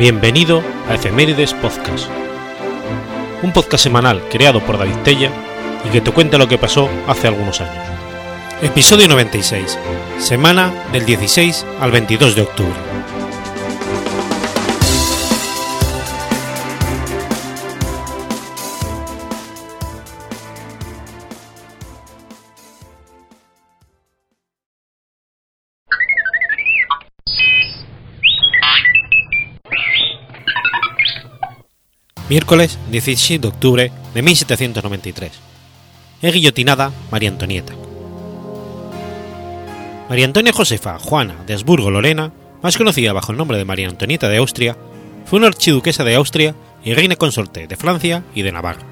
Bienvenido a Efemérides Podcast, un podcast semanal creado por David Tella y que te cuenta lo que pasó hace algunos años. Episodio 96, semana del 16 al 22 de octubre. Miércoles 16 de octubre de 1793. Es guillotinada María Antonieta. María Antonia Josefa Juana de Habsburgo-Lorena, más conocida bajo el nombre de María Antonieta de Austria, fue una archiduquesa de Austria y reina consorte de Francia y de Navarra.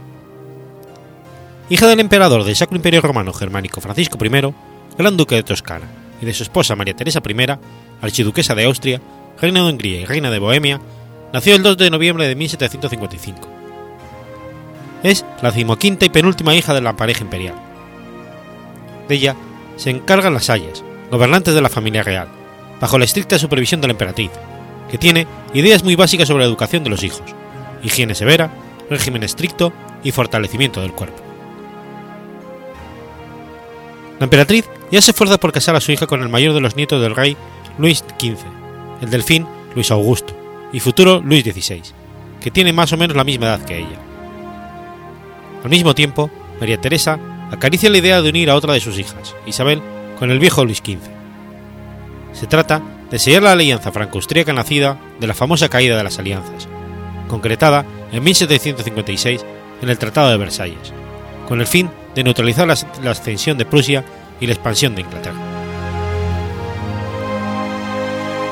Hija del emperador del Sacro Imperio Romano Germánico Francisco I, Gran Duque de Toscana, y de su esposa María Teresa I, archiduquesa de Austria, reina de Hungría y reina de Bohemia, nació el 2 de noviembre de 1755. Es la decimoquinta y penúltima hija de la pareja imperial. De ella se encargan las Salles, gobernantes de la familia real, bajo la estricta supervisión de la emperatriz, que tiene ideas muy básicas sobre la educación de los hijos, higiene severa, régimen estricto y fortalecimiento del cuerpo. La emperatriz ya se esfuerza por casar a su hija con el mayor de los nietos del rey Luis XV, el delfín Luis Augusto, y futuro Luis XVI, que tiene más o menos la misma edad que ella. Al mismo tiempo, María Teresa acaricia la idea de unir a otra de sus hijas, Isabel, con el viejo Luis XV. Se trata de sellar la alianza franco-austríaca nacida de la famosa caída de las alianzas, concretada en 1756 en el Tratado de Versalles, con el fin de neutralizar la, ascensión de Prusia y la expansión de Inglaterra.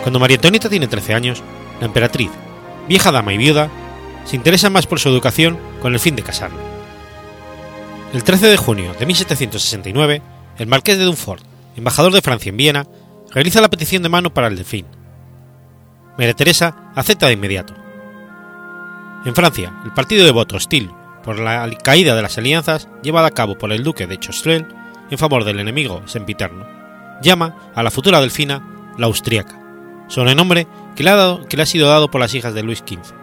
Cuando María Antonieta tiene 13 años, la emperatriz, vieja dama y viuda, se interesa más por su educación con el fin de casarla. El 13 de junio de 1769, el marqués de Dunfort, embajador de Francia en Viena, realiza la petición de mano para el delfín. María Teresa acepta de inmediato. En Francia, el partido de voto hostil por la caída de las alianzas llevada a cabo por el duque de Choiseul en favor del enemigo sempiterno, llama a la futura delfina la austriaca, sobrenombre que le, ha que le ha sido dado por las hijas de Luis XV.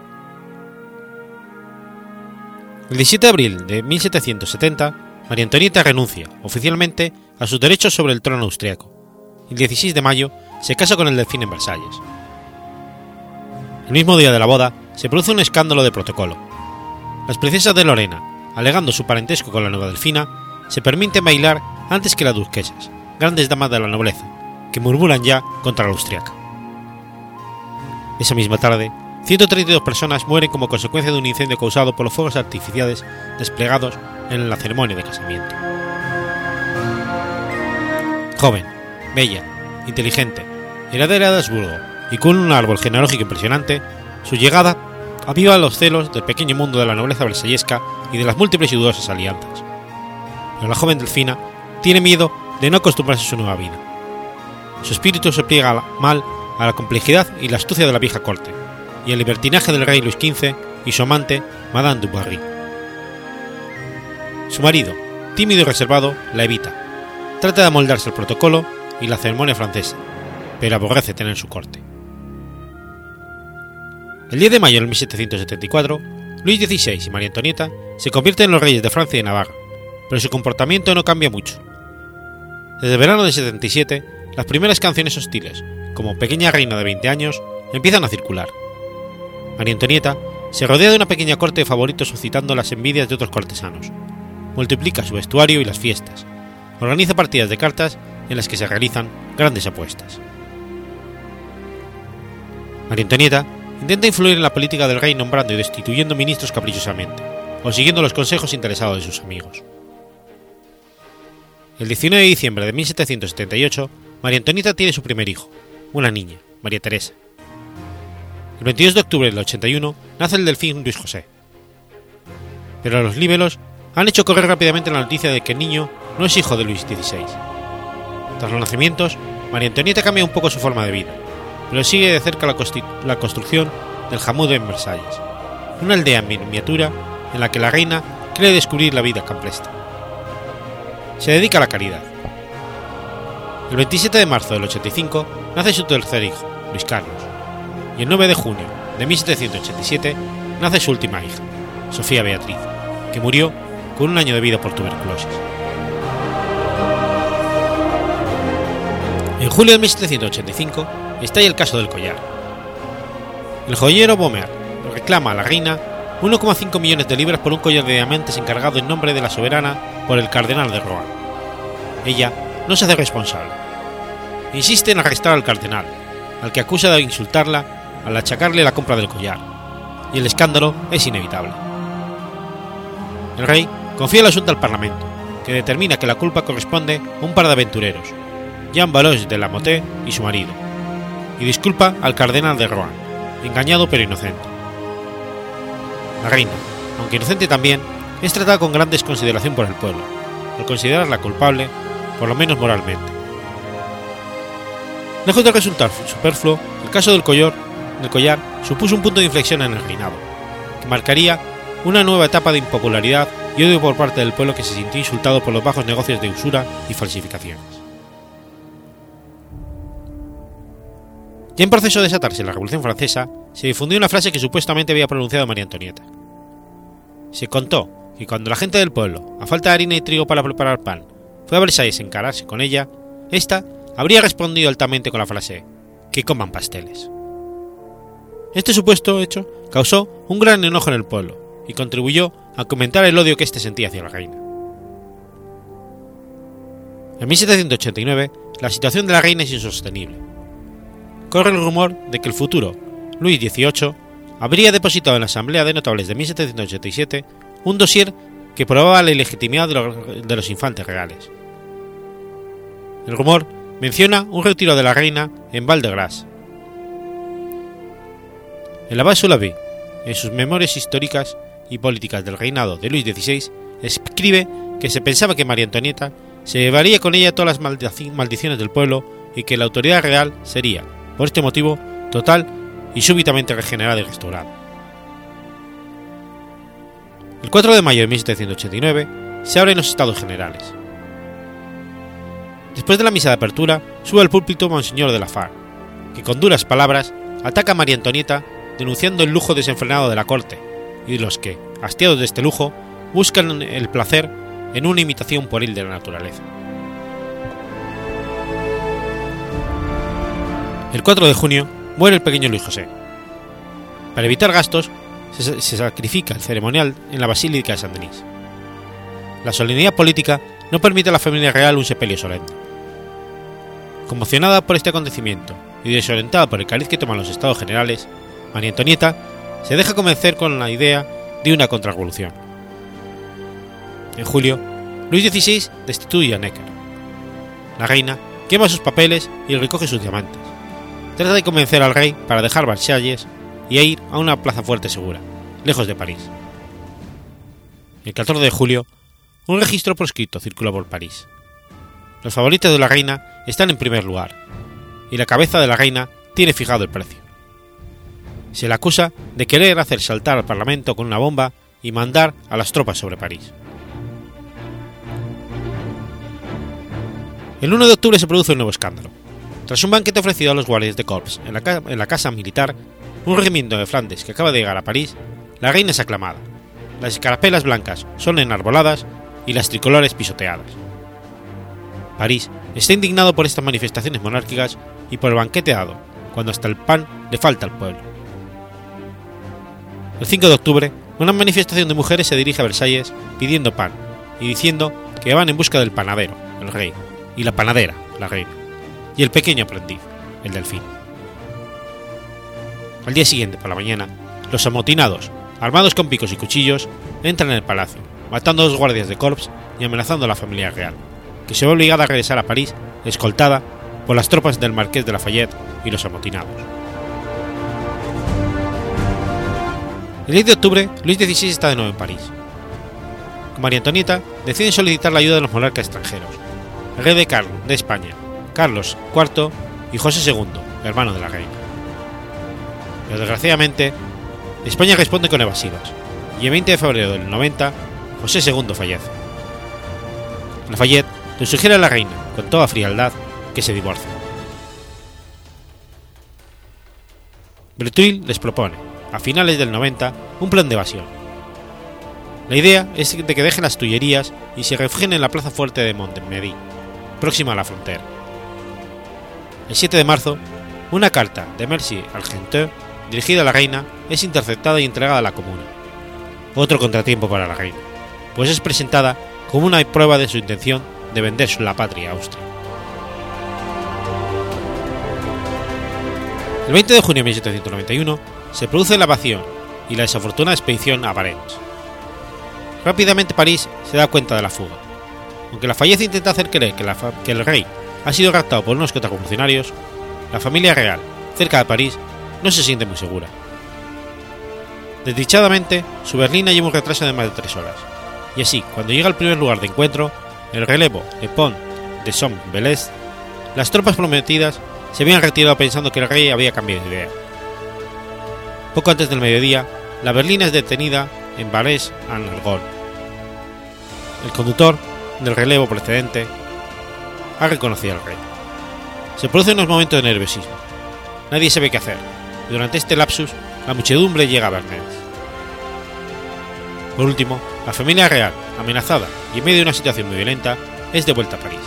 El 17 de abril de 1770, María Antonieta renuncia oficialmente a sus derechos sobre el trono austriaco. El 16 de mayo se casa con el delfín en Versalles. El mismo día de la boda se produce un escándalo de protocolo. Las princesas de Lorena, alegando su parentesco con la nueva delfina, se permiten bailar antes que las duquesas, grandes damas de la nobleza, que murmuran ya contra la austriaca. Esa misma tarde, 132 personas mueren como consecuencia de un incendio causado por los fuegos artificiales desplegados en la ceremonia de casamiento. Joven, bella, inteligente, heredera de Habsburgo y con un árbol genealógico impresionante, su llegada aviva los celos del pequeño mundo de la nobleza versallesca y de las múltiples y dudosas alianzas. Pero la joven delfina tiene miedo de no acostumbrarse a su nueva vida. Su espíritu se pliega mal a la complejidad y la astucia de la vieja corte, y al libertinaje del rey Luis XV y su amante, Madame du Barry. Su marido, tímido y reservado, la evita. Trata de amoldarse al protocolo y la ceremonia francesa, pero aborrece tener su corte. El 10 de mayo de 1774, Luis XVI y María Antonieta se convierten en los reyes de Francia y de Navarra, pero su comportamiento no cambia mucho. Desde el verano de 77, las primeras canciones hostiles, como Pequeña Reina de 20 años, empiezan a circular. María Antonieta se rodea de una pequeña corte de favoritos suscitando las envidias de otros cortesanos. Multiplica su vestuario y las fiestas. Organiza partidas de cartas en las que se realizan grandes apuestas. María Antonieta intenta influir en la política del rey nombrando y destituyendo ministros caprichosamente, o siguiendo los consejos interesados de sus amigos. El 19 de diciembre de 1778, María Antonieta tiene su primer hijo, una niña, María Teresa. El 22 de octubre del 81 nace el delfín Luis José. Pero los líbelos han hecho correr rápidamente la noticia de que el niño no es hijo de Luis XVI. Tras los nacimientos, María Antonieta cambia un poco su forma de vida, pero sigue de cerca la, construcción del Jamud en Versalles, una aldea miniatura en la que la reina cree descubrir la vida campestre. Se dedica a la caridad. El 27 de marzo del 85 nace su tercer hijo, Luis Carlos, y el 9 de junio de 1787 nace su última hija, Sofía Beatriz, que murió con un año de vida por tuberculosis. En julio de 1785 estalla el caso del collar. El joyero Bomer reclama a la reina 1,5 millones de libras por un collar de diamantes encargado en nombre de la soberana por el cardenal de Rohan. Ella no se hace responsable. Insiste en arrestar al cardenal, al que acusa de insultarla al achacarle la compra del collar, y el escándalo es inevitable. El rey confía el asunto al Parlamento, que determina que la culpa corresponde a un par de aventureros, Jean Valois de la Motte y su marido, y disculpa al cardenal de Rohan, engañado pero inocente. La reina, aunque inocente también, es tratada con gran desconsideración por el pueblo, al considerarla culpable, por lo menos moralmente. Lejos de resultar superfluo, el caso del collar, del collar supuso un punto de inflexión en el reinado, que marcaría una nueva etapa de impopularidad y odio por parte del pueblo que se sintió insultado por los bajos negocios de usura y falsificaciones. Ya en proceso de desatarse la Revolución Francesa, se difundió una frase que supuestamente había pronunciado María Antonieta. Se contó que cuando la gente del pueblo, a falta de harina y trigo para preparar pan, fue a Versailles a encararse con ella, ésta habría respondido altamente con la frase que coman pasteles. Este supuesto hecho causó un gran enojo en el pueblo y contribuyó a comentar el odio que éste sentía hacia la reina. En 1789, la situación de la reina es insostenible. Corre el rumor de que el futuro Luis XVIII habría depositado en la Asamblea de Notables de 1787 un dossier que probaba la ilegitimidad de los infantes reales. El rumor menciona un retiro de la reina en Val de Gras. El abad Sulaby, en sus memorias históricas y políticas del reinado de Luis XVI, escribe que se pensaba que María Antonieta se llevaría con ella todas las maldiciones del pueblo y que la autoridad real sería, por este motivo, total y súbitamente regenerada y restaurada. El 4 de mayo de 1789 se abren los Estados Generales. Después de la misa de apertura, sube al púlpito Monseñor de la Far, que con duras palabras ataca a María Antonieta denunciando el lujo desenfrenado de la corte y los que, hastiados de este lujo, buscan el placer en una imitación pueril de la naturaleza. El 4 de junio muere el pequeño Luis José. Para evitar gastos, se, se sacrifica el ceremonial en la Basílica de San Denis. La solemnidad política no permite a la familia real un sepelio solemne. Conmocionada por este acontecimiento y desorientada por el cariz que toman los estados generales, María Antonieta se deja convencer con la idea de una contrarrevolución. En julio, Luis XVI destituye a Necker. La reina quema sus papeles y recoge sus diamantes. Trata de convencer al rey para dejar Versalles y ir a una plaza fuerte segura, lejos de París. El 14 de julio, un registro proscrito circula por París. Los favoritos de la reina están en primer lugar, y la cabeza de la reina tiene fijado el precio. Se le acusa de querer hacer saltar al Parlamento con una bomba y mandar a las tropas sobre París. El 1 de octubre se produce un nuevo escándalo. Tras un banquete ofrecido a los guardias de Corps en la, en la casa militar, un regimiento de Flandes que acaba de llegar a París, la reina es aclamada, las escarapelas blancas son enarboladas y las tricolores pisoteadas. París está indignado por estas manifestaciones monárquicas y por el banquete dado, cuando hasta el pan le falta al pueblo. El 5 de octubre, una manifestación de mujeres se dirige a Versalles pidiendo pan y diciendo que van en busca del panadero, el rey, y la panadera, la reina, y el pequeño aprendiz, el delfín. Al día siguiente, por la mañana, los amotinados, armados con picos y cuchillos, entran en el palacio, matando a dos guardias de corps y amenazando a la familia real, que se ve obligada a regresar a París, escoltada por las tropas del marqués de Lafayette y los amotinados. El 10 de octubre, Luis XVI está de nuevo en París. María Antonieta deciden solicitar la ayuda de los monarcas extranjeros, el rey de, Carlos, de España, Carlos IV y José II, hermano de la reina. Pero desgraciadamente, España responde con evasivas, y el 20 de febrero del 90, José II fallece. Lafayette le sugiere a la reina, con toda frialdad, que se divorcie. Bretuil les propone, a finales del 90, un plan de evasión. La idea es de que dejen las Tullerías y se refugien en la plaza fuerte de Montmedy, próxima a la frontera. El 7 de marzo, una carta de Mercy Argenteux dirigida a la reina es interceptada y entregada a la comuna. Otro contratiempo para la reina, pues es presentada como una prueba de su intención de vender la patria a Austria. El 20 de junio de 1791 se produce la evasión y la desafortunada expedición a Varennes. Rápidamente París se da cuenta de la fuga. Aunque la falleza intenta hacer creer que, el rey ha sido raptado por unos contrafuncionarios, la familia real, cerca de París, no se siente muy segura. Desdichadamente, su berlina lleva un retraso de más de tres horas, y así, cuando llega al primer lugar de encuentro, el relevo de Pont de Somme-Belest, las tropas prometidas se habían retirado pensando que el rey había cambiado de idea. Poco antes del mediodía, la berlina es detenida en Valais en Algol. El conductor del relevo precedente ha reconocido al rey. Se producen unos momentos de nerviosismo. Nadie sabe qué hacer. Durante este lapsus, la muchedumbre llega a Vernet. Por último, la familia real, amenazada y en medio de una situación muy violenta, es de vuelta a París.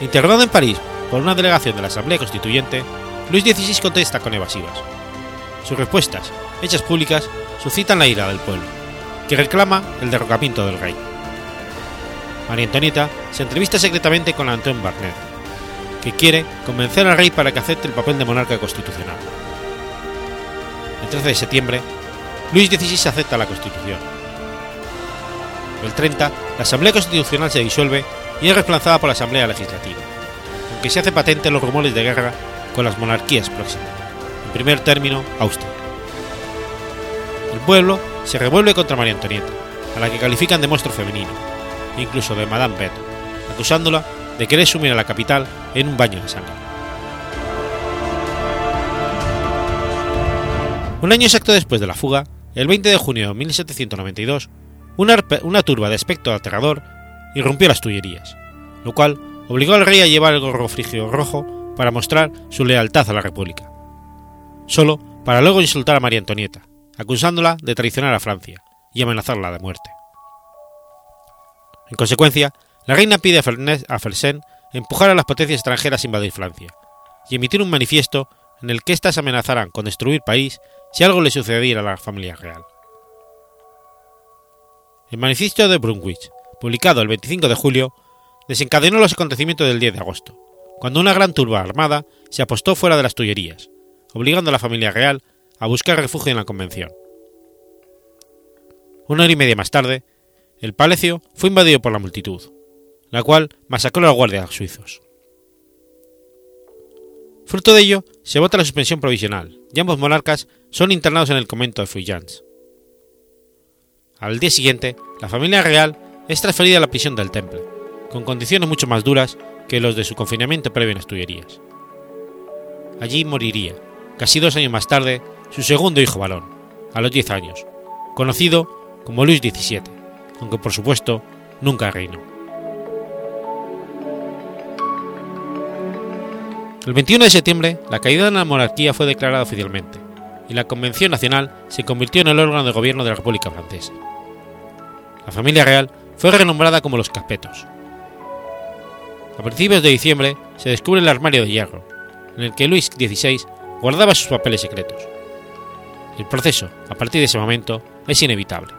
Interrogado en París por una delegación de la Asamblea Constituyente, Luis XVI contesta con evasivas. Sus respuestas, hechas públicas, suscitan la ira del pueblo, que reclama el derrocamiento del rey. María Antonieta se entrevista secretamente con Antoine Barnet, que quiere convencer al rey para que acepte el papel de monarca constitucional. El 13 de septiembre, Luis XVI acepta la Constitución. El 30, la Asamblea Constitucional se disuelve y es reemplazada por la Asamblea Legislativa, aunque se hace patente los rumores de guerra con las monarquías próximas, en primer término Austria. El pueblo se revuelve contra María Antonieta, a la que califican de monstruo femenino, incluso de Madame Beth, acusándola de querer sumir a la capital en un baño de sangre. Un año exacto después de la fuga, el 20 de junio de 1792, una, turba de aspecto aterrador irrumpió las Tullerías, lo cual obligó al rey a llevar el gorro frigio rojo para mostrar su lealtad a la República, solo para luego insultar a María Antonieta, acusándola de traicionar a Francia y amenazarla de muerte. En consecuencia, la reina pide a Fersen empujar a las potencias extranjeras a invadir Francia y emitir un manifiesto en el que éstas amenazarán con destruir país si algo le sucediera a la familia real. El manifiesto de Brunswick, publicado el 25 de julio, desencadenó los acontecimientos del 10 de agosto, cuando una gran turba armada se apostó fuera de las Tullerías, obligando a la familia real a buscar refugio en la Convención. Una hora y media más tarde, el palacio fue invadido por la multitud, la cual masacró a los guardias suizos. Fruto de ello, se vota la suspensión provisional y ambos monarcas son internados en el convento de Fuyans. Al día siguiente, la familia real es transferida a la prisión del Temple, con condiciones mucho más duras que los de su confinamiento previo en las Tullerías. Allí moriría, casi dos años más tarde, su segundo hijo varón, a los 10 años, conocido como Luis XVII, aunque por supuesto nunca reinó. El 21 de septiembre, la caída de la monarquía fue declarada oficialmente, y la Convención Nacional se convirtió en el órgano de gobierno de la República Francesa. La familia real fue renombrada como los Capetos. A principios de diciembre se descubre el armario de hierro, en el que Luis XVI guardaba sus papeles secretos. El proceso, a partir de ese momento, es inevitable.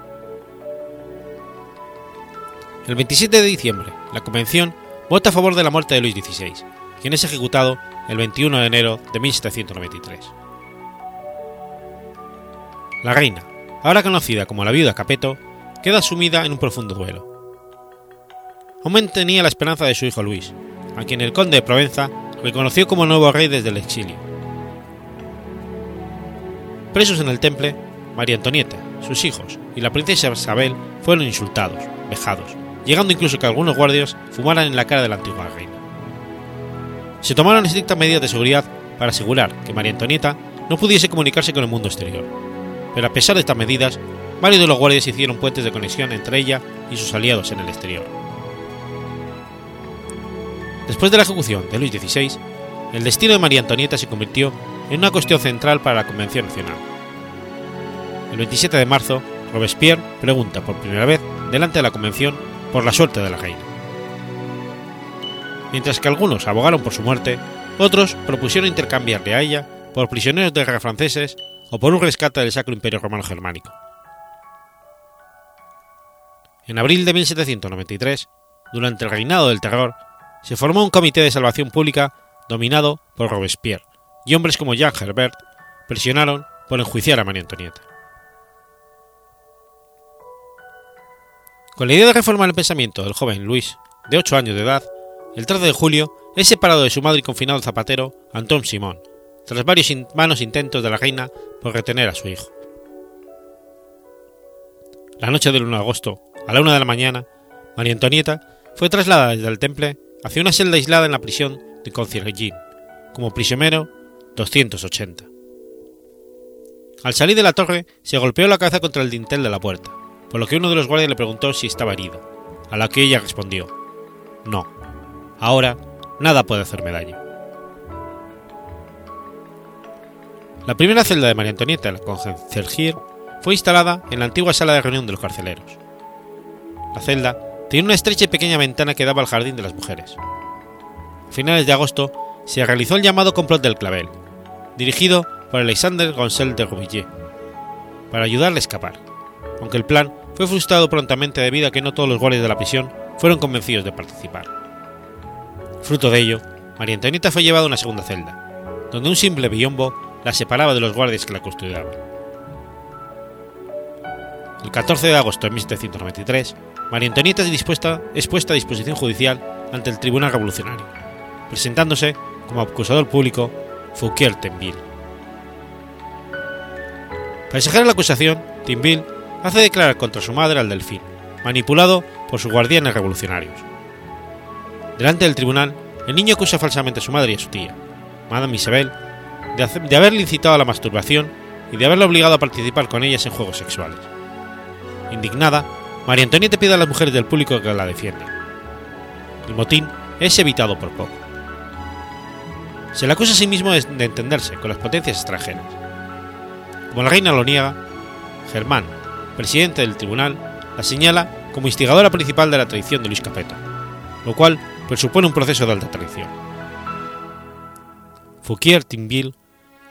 El 27 de diciembre, la Convención vota a favor de la muerte de Luis XVI, quien es ejecutado el 21 de enero de 1793. La reina, ahora conocida como la viuda Capeto, queda sumida en un profundo duelo. Aún tenía la esperanza de su hijo Luis, a quien el conde de Provenza reconoció como nuevo rey desde el exilio. Presos en el temple, María Antonieta, sus hijos y la princesa Isabel fueron insultados, vejados, llegando incluso que algunos guardias fumaran en la cara de la antigua reina se tomaron estrictas medidas de seguridad para asegurar que María Antonieta no pudiese comunicarse con el mundo exterior. Pero a pesar de estas medidas, varios de los guardias hicieron puentes de conexión entre ella y sus aliados en el exterior. Después de la ejecución de Luis XVI, el destino de María Antonieta se convirtió en una cuestión central para la Convención Nacional. El 27 de marzo, Robespierre pregunta por primera vez delante de la Convención por la suerte de la reina. Mientras que algunos abogaron por su muerte, otros propusieron intercambiarle a ella por prisioneros de guerra franceses o por un rescate del Sacro Imperio Romano Germánico. En abril de 1793, durante el reinado del terror, se formó un comité de salvación pública dominado por Robespierre, y hombres como Jean Herbert presionaron por enjuiciar a María Antonieta. Con la idea de reformar el pensamiento del joven Luis, de 8 años de edad, el 13 de julio es separado de su madre y confinado al zapatero Antón Simón, tras varios vanos intentos de la reina por retener a su hijo. La noche del 1 de agosto, a la una de la mañana, María Antonieta fue trasladada desde el temple hacia una celda aislada en la prisión de Conciergin, como prisionero 280. Al salir de la torre, se golpeó la cabeza contra el dintel de la puerta, por lo que uno de los guardias le preguntó si estaba herida, a la que ella respondió, no, ahora nada puede hacerme daño. La primera celda de María Antonieta, la Conciergir, fue instalada en la antigua sala de reunión de los carceleros. La celda tenía una estrecha y pequeña ventana que daba al jardín de las mujeres. A finales de agosto se realizó el llamado complot del clavel, dirigido por Alexander Goncel de Rouvillier, para ayudarle a escapar, aunque el plan fue frustrado prontamente debido a que no todos los guardias de la prisión fueron convencidos de participar. Fruto de ello, María Antonieta fue llevada a una segunda celda, donde un simple biombo la separaba de los guardias que la custodiaban. El 14 de agosto de 1793, María Antonieta es, dispuesta, es puesta a disposición judicial ante el Tribunal Revolucionario, presentándose como acusador público Fouquier Tinville. Para exagerar la acusación, Tinville hace declarar contra su madre al delfín, manipulado por sus guardianes revolucionarios. Delante del tribunal, el niño acusa falsamente a su madre y a su tía, Madame Isabel, de, hacer, de haberle incitado a la masturbación y de haberla obligado a participar con ellas en juegos sexuales. Indignada, María Antonieta pide a las mujeres del público que la defiendan. El motín es evitado por poco. Se le acusa a sí mismo de entenderse con las potencias extranjeras. Como la reina lo niega, Germán, presidente del tribunal, la señala como instigadora principal de la traición de Luis Capeto, lo cual presupone un proceso de alta traición. Fouquier Tinville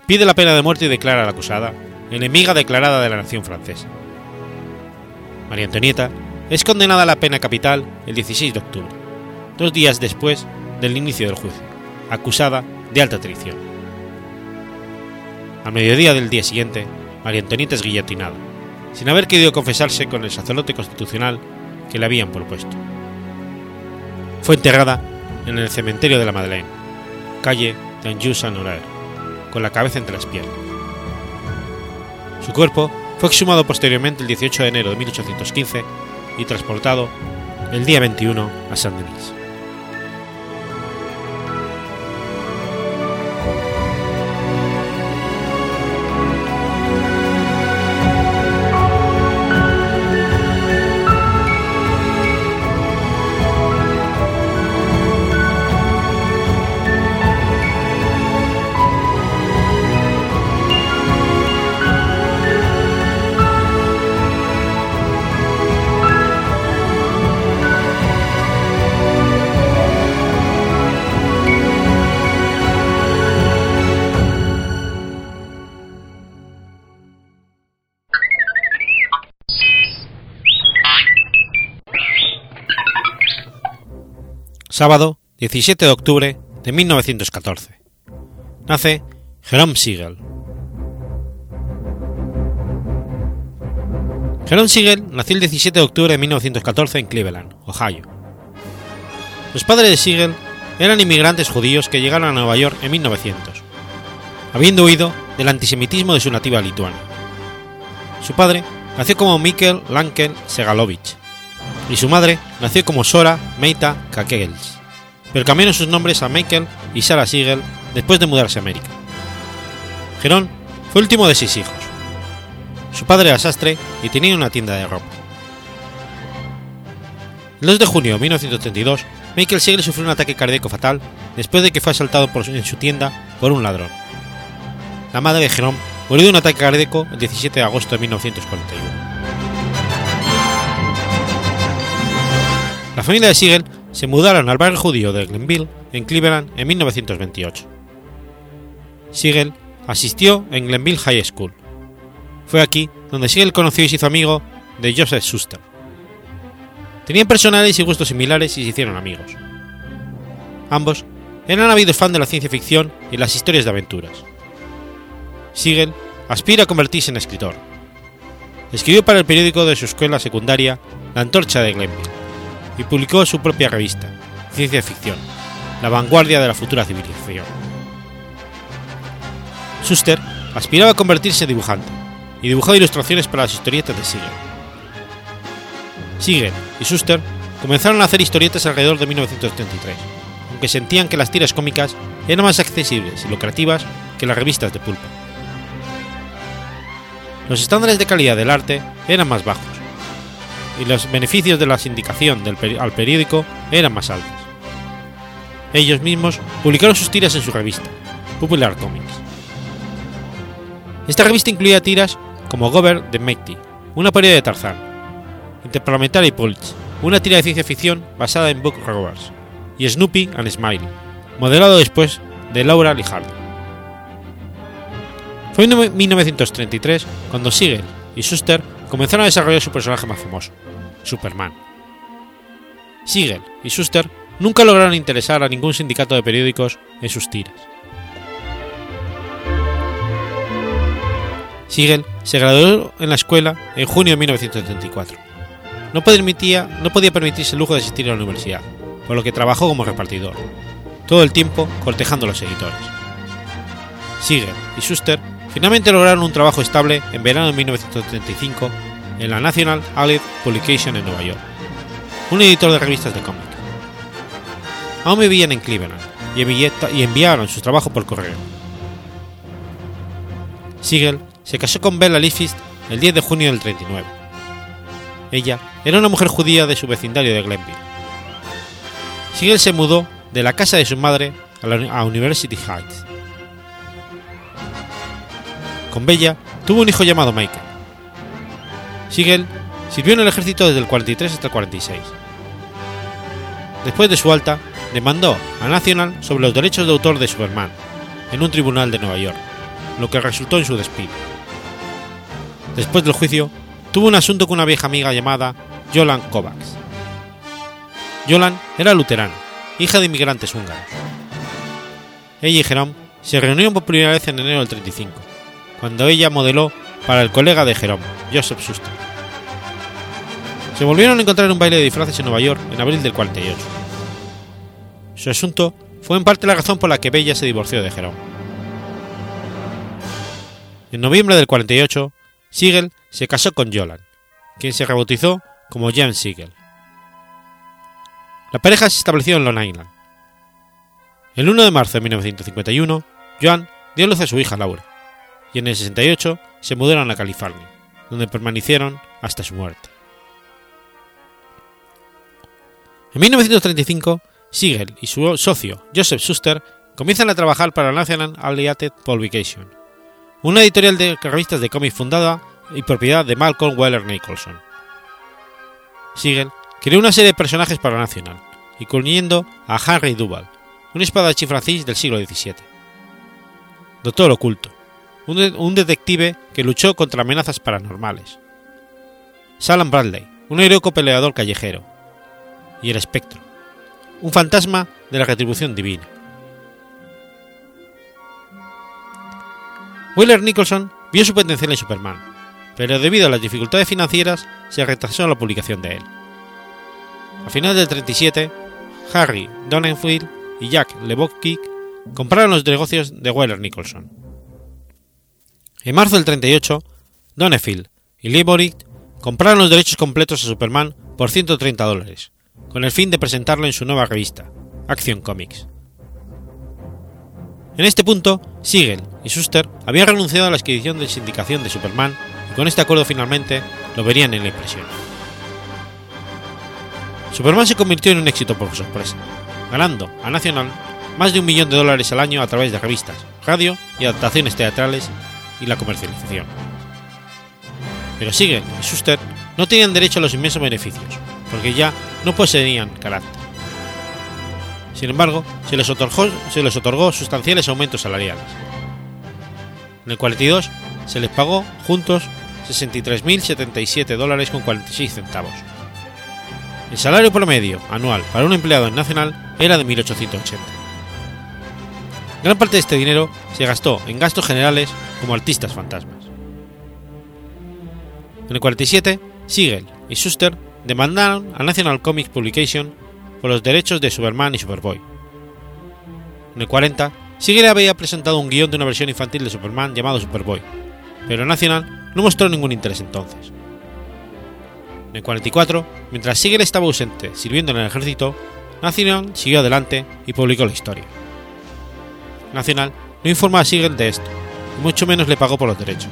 pide la pena de muerte y declara a la acusada enemiga declarada de la nación francesa. María Antonieta es condenada a la pena capital el 16 de octubre, dos días después del inicio del juicio, acusada de alta traición. A mediodía del día siguiente, María Antonieta es guillotinada, sin haber querido confesarse con el sacerdote constitucional que le habían propuesto. Fue enterrada en el cementerio de la Madeleine, calle d'Anjou Saint-Honoré, con la cabeza entre las piernas. Su cuerpo fue exhumado posteriormente el 18 de enero de 1815 y transportado el día 21 a Saint-Denis. Sábado 17 de octubre de 1914. Nace Jerome Siegel. Jerome Siegel nació el 17 de octubre de 1914 en Cleveland, Ohio. Los padres de Siegel eran inmigrantes judíos que llegaron a Nueva York en 1900, habiendo huido del antisemitismo de su nativa Lituania. Su padre nació como Mikkel Lankel Segalovich y su madre nació como Sora Meita Kakegels, pero cambiaron sus nombres a Michael y Sarah Siegel después de mudarse a América. Gerón fue el último de seis hijos. Su padre era sastre y tenía una tienda de ropa. El 2 de junio de 1932 Michael Siegel sufrió un ataque cardíaco fatal después de que fue asaltado en su tienda por un ladrón. La madre de Jerome murió de un ataque cardíaco el 17 de agosto de 1941. La familia de Siegel se mudaron al barrio judío de Glenville, en Cleveland, en 1928. Siegel asistió en Glenville High School. Fue aquí donde Siegel conoció y se hizo amigo de Joseph Schuster. Tenían personales y gustos similares y se hicieron amigos. Ambos eran ávidos fan de la ciencia ficción y las historias de aventuras. Siegel aspira a convertirse en escritor. Escribió para el periódico de su escuela secundaria La Antorcha de Glenville y publicó su propia revista, Ciencia Ficción, la vanguardia de la futura civilización. Schuster aspiraba a convertirse en dibujante y dibujó ilustraciones para las historietas de Siegel. Siegel y Schuster comenzaron a hacer historietas alrededor de 1933, aunque sentían que las tiras cómicas eran más accesibles y lucrativas que las revistas de pulpa. Los estándares de calidad del arte eran más bajos, y los beneficios de la sindicación del al periódico eran más altos. Ellos mismos publicaron sus tiras en su revista, Popular Comics. Esta revista incluía tiras como Gober the Mighty, una parodia de Tarzán, Interplanetary Pulse, una tira de ciencia ficción basada en Book Rovers, y Snoopy and Smiley, modelado después de Laura Lee Fue en 1933 cuando Siegel y Schuster comenzaron a desarrollar su personaje más famoso, Superman. Siegel y Schuster nunca lograron interesar a ningún sindicato de periódicos en sus tiras. Siegel se graduó en la escuela en junio de 1934. No, permitía, no podía permitirse el lujo de asistir a la universidad, por lo que trabajó como repartidor, todo el tiempo cortejando a los editores. Siegel y Schuster finalmente lograron un trabajo estable en verano de 1935 en la National Allied Publication en Nueva York, un editor de revistas de cómic. Aún vivían en Cleveland y enviaron sus trabajos por correo. Siegel se casó con Bella Lifist el 10 de junio del 39. Ella era una mujer judía de su vecindario de Glenville. Siegel se mudó de la casa de su madre a, la, University Heights. Con Bella tuvo un hijo llamado Michael. Siegel sirvió en el ejército desde el 43 hasta el 46. Después de su alta, demandó a National sobre los derechos de autor de Superman en un tribunal de Nueva York, lo que resultó en su despido. Después del juicio, tuvo un asunto con una vieja amiga llamada Jolan Kovacs. Jolan era luterana, hija de inmigrantes húngaros. Ella y Jerome se reunieron por primera vez en enero del 35, cuando ella modeló para el colega de Jerome, Joseph Schuster. Se volvieron a encontrar en un baile de disfraces en Nueva York en abril del 48. Su asunto fue en parte la razón por la que Bella se divorció de Jerome. En noviembre del 48, Siegel se casó con Jolan, quien se rebautizó como Jan Siegel. La pareja se estableció en Long Island. El 1 de marzo de 1951, Joan dio luz a su hija Laura, y en el 68 se mudaron a California, donde permanecieron hasta su muerte. En 1935, Siegel y su socio Joseph Schuster comienzan a trabajar para National Allied Publication, una editorial de revistas de cómics fundada y propiedad de Malcolm Weller Nicholson. Siegel creó una serie de personajes para National, incluyendo a Harry Duval, un espadachín francés del siglo XVII. Doctor Oculto, un, detective que luchó contra amenazas paranormales. Salam Bradley, un heroico peleador callejero. Y el espectro, un fantasma de la retribución divina. Weller Nicholson vio su potencial en Superman, pero debido a las dificultades financieras se retrasó la publicación de él. A finales del 37, Harry Donenfield y Jack Lebowski compraron los negocios de Weller Nicholson. En marzo del 38, Donenfield y Lebowski compraron los derechos completos a Superman por 130 dólares, con el fin de presentarlo en su nueva revista, Action Comics. En este punto, Siegel y Schuster habían renunciado a la adquisición de sindicación de Superman y con este acuerdo finalmente lo verían en la impresión. Superman se convirtió en un éxito por sorpresa, ganando a National más de un millón de dólares al año a través de revistas, radio y adaptaciones teatrales y la comercialización. Pero Siegel y Schuster no tenían derecho a los inmensos beneficios, porque ya no poseían carácter. Sin embargo, se les otorgó, se les otorgó sustanciales aumentos salariales. En el 42 se les pagó juntos 63.077 dólares con 46 centavos. El salario promedio anual para un empleado en Nacional era de 1.880. Gran parte de este dinero se gastó en gastos generales como artistas fantasmas. En el 47, Siegel y Schuster demandaron a National Comics Publication por los derechos de Superman y Superboy. En el 40, Siegel había presentado un guion de una versión infantil de Superman llamado Superboy, pero National no mostró ningún interés entonces. En el 44, mientras Siegel estaba ausente sirviendo en el ejército, National siguió adelante y publicó la historia. Nacional no informó a Siegel de esto, y mucho menos le pagó por los derechos.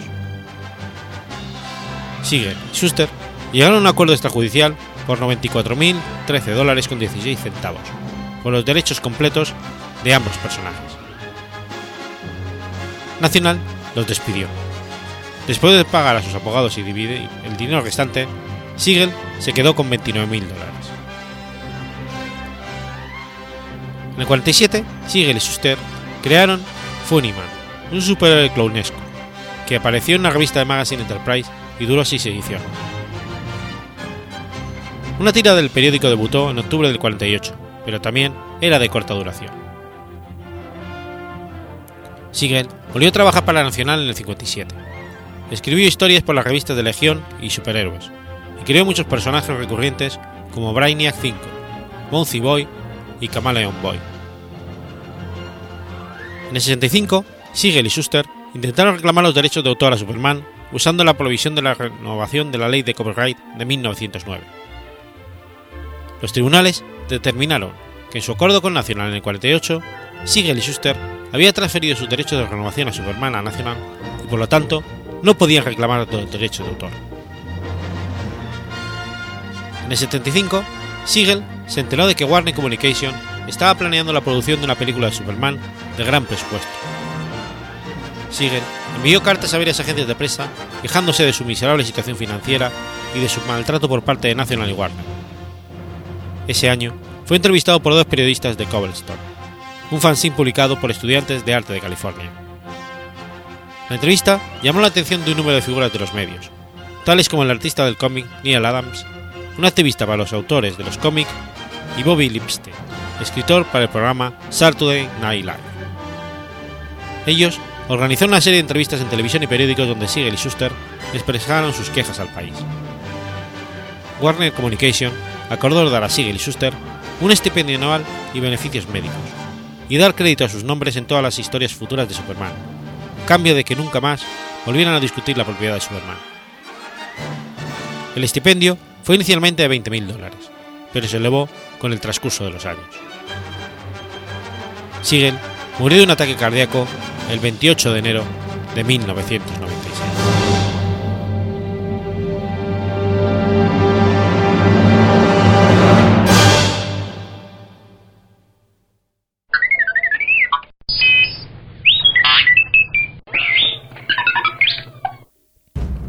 Siegel y Schuster llegaron a un acuerdo extrajudicial por 94.013 dólares con 16 centavos, por los derechos completos de ambos personajes. Nacional los despidió. Después de pagar a sus abogados y dividir el dinero restante, Siegel se quedó con 29.000 dólares. En el 47, Siegel y Schuster crearon Funnyman, un superhéroe clownesco, que apareció en una revista de Magazine Enterprise y duró seis ediciones. Una tira del periódico debutó en octubre del 48, pero también era de corta duración. Siegel volvió a trabajar para la Nacional en el 57. Escribió historias por las revistas de Legión y Superhéroes, y creó muchos personajes recurrentes como Brainiac 5, Bouncy Boy y Camaleon Boy. En el 65, Siegel y Schuster intentaron reclamar los derechos de autor a Superman usando la provisión de la renovación de la ley de copyright de 1909. Los tribunales determinaron que en su acuerdo con Nacional en el 48, Siegel y Schuster había transferido sus derechos de renovación a Superman a Nacional y por lo tanto no podían reclamar los derechos de autor. En el 75, Siegel se enteró de que Warner Communication estaba planeando la producción de una película de Superman de gran presupuesto. Siegel envió cartas a varias agencias de prensa quejándose de su miserable situación financiera y de su maltrato por parte de National Warner. Ese año fue entrevistado por dos periodistas de Cobblestone, un fanzine publicado por estudiantes de arte de California. La entrevista llamó la atención de un número de figuras de los medios, tales como el artista del cómic Neil Adams, un activista para los autores de los cómics y Bobby Lipstein, escritor para el programa Saturday Night Live. Ellos organizaron una serie de entrevistas en televisión y periódicos donde Siegel y Schuster expresaron sus quejas al país. Warner Communication acordó dar a Siegel y Schuster un estipendio anual y beneficios médicos, y dar crédito a sus nombres en todas las historias futuras de Superman, cambio de que nunca más volvieran a discutir la propiedad de Superman. El estipendio fue inicialmente de 20.000 dólares, pero se elevó con el transcurso de los años. Siegel murió de un ataque cardíaco el 28 de enero de 1996.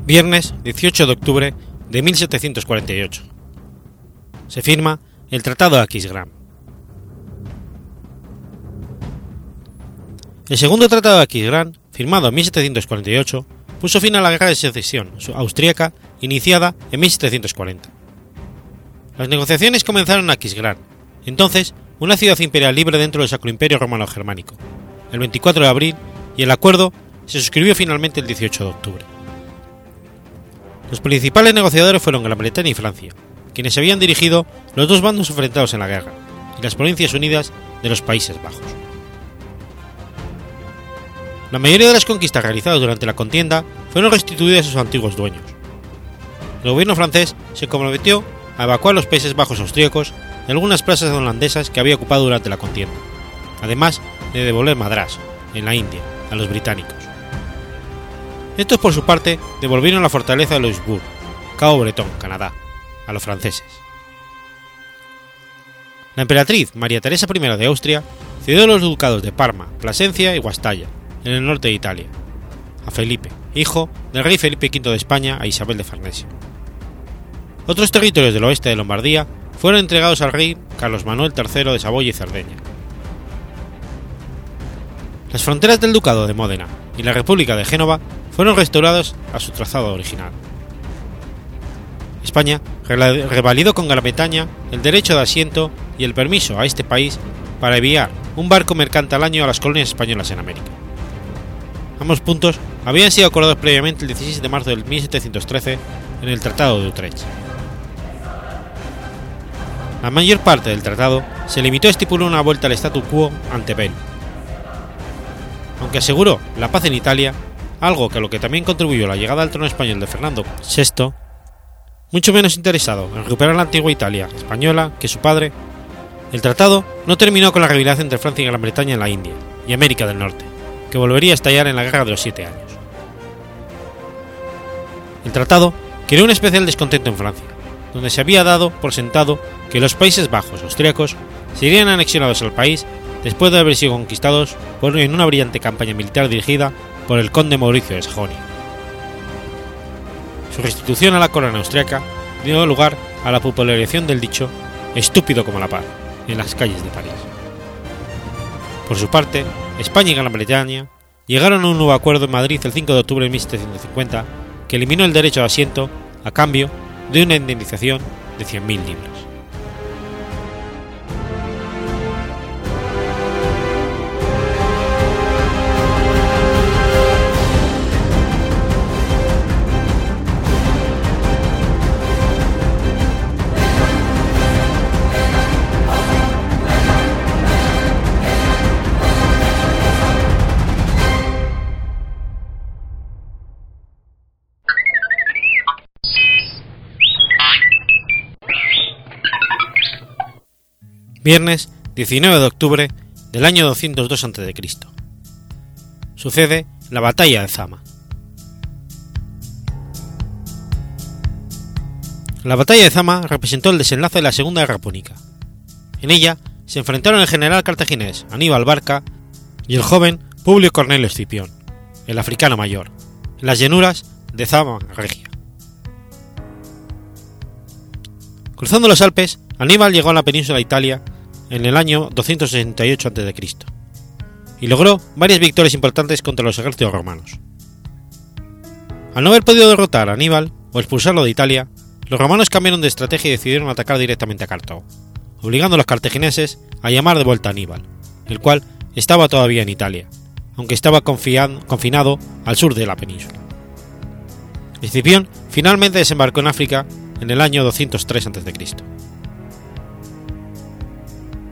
Viernes 18 de octubre de 1748. Se firma el Tratado de Aquisgrán. El segundo Tratado de Aquisgrán, firmado en 1748, puso fin a la Guerra de Secesión austríaca iniciada en 1740. Las negociaciones comenzaron en Aquisgrán, entonces una ciudad imperial libre dentro del Sacro Imperio Romano Germánico, el 24 de abril, y el acuerdo se suscribió finalmente el 18 de octubre. Los principales negociadores fueron Gran Bretaña y Francia, quienes habían dirigido los dos bandos enfrentados en la guerra, y las Provincias Unidas de los Países Bajos. La mayoría de las conquistas realizadas durante la contienda fueron restituidas a sus antiguos dueños. El gobierno francés se comprometió a evacuar los Países Bajos austríacos y algunas plazas holandesas que había ocupado durante la contienda, además de devolver Madras, en la India, a los británicos. Estos por su parte devolvieron la fortaleza de Louisbourg, Cabo Breton, Canadá, a los franceses. La emperatriz María Teresa I de Austria cedió los ducados de Parma, Plasencia y Guastalla, en el norte de Italia, a Felipe, hijo del rey Felipe V de España, a Isabel de Farnesio. Otros territorios del oeste de Lombardía fueron entregados al rey Carlos Manuel III de Saboya y Cerdeña. Las fronteras del Ducado de Módena y la República de Génova fueron restaurados a su trazado original. España revalidó con Gran Bretaña el derecho de asiento y el permiso a este país para enviar un barco mercante al año a las colonias españolas en América. Ambos puntos habían sido acordados previamente el 16 de marzo de 1713 en el Tratado de Utrecht. La mayor parte del tratado se limitó a estipular una vuelta al statu quo ante Bell. Aunque aseguró la paz en Italia, algo que a lo que también contribuyó la llegada al trono español de Fernando VI, mucho menos interesado en recuperar la antigua Italia española que su padre, el tratado no terminó con la rivalidad entre Francia y Gran Bretaña en la India y América del Norte, que volvería a estallar en la Guerra de los Siete Años. El tratado creó un especial descontento en Francia, donde se había dado por sentado que los Países Bajos austríacos serían anexionados al país después de haber sido conquistados por, en una brillante campaña militar dirigida por el conde Mauricio de Sajonia. Su restitución a la corona austriaca dio lugar a la popularización del dicho estúpido como la paz en las calles de París. Por su parte, España y Gran Bretaña llegaron a un nuevo acuerdo en Madrid el 5 de octubre de 1750 que eliminó el derecho de asiento a cambio de una indemnización de 100.000 libras. Viernes 19 de octubre del año 202 a.C. Sucede la batalla de Zama. La batalla de Zama representó el desenlace de la Segunda Guerra Púnica. En ella se enfrentaron el general cartaginés Aníbal Barca y el joven Publio Cornelio Escipión, el africano mayor, en las llanuras de Zama Regia. Cruzando los Alpes, Aníbal llegó a la península de Italia en el año 268 a.C. y logró varias victorias importantes contra los ejércitos romanos. Al no haber podido derrotar a Aníbal o expulsarlo de Italia, los romanos cambiaron de estrategia y decidieron atacar directamente a Cartago, obligando a los cartagineses a llamar de vuelta a Aníbal, el cual estaba todavía en Italia, aunque estaba confinado al sur de la península. Escipión finalmente desembarcó en África en el año 203 a.C.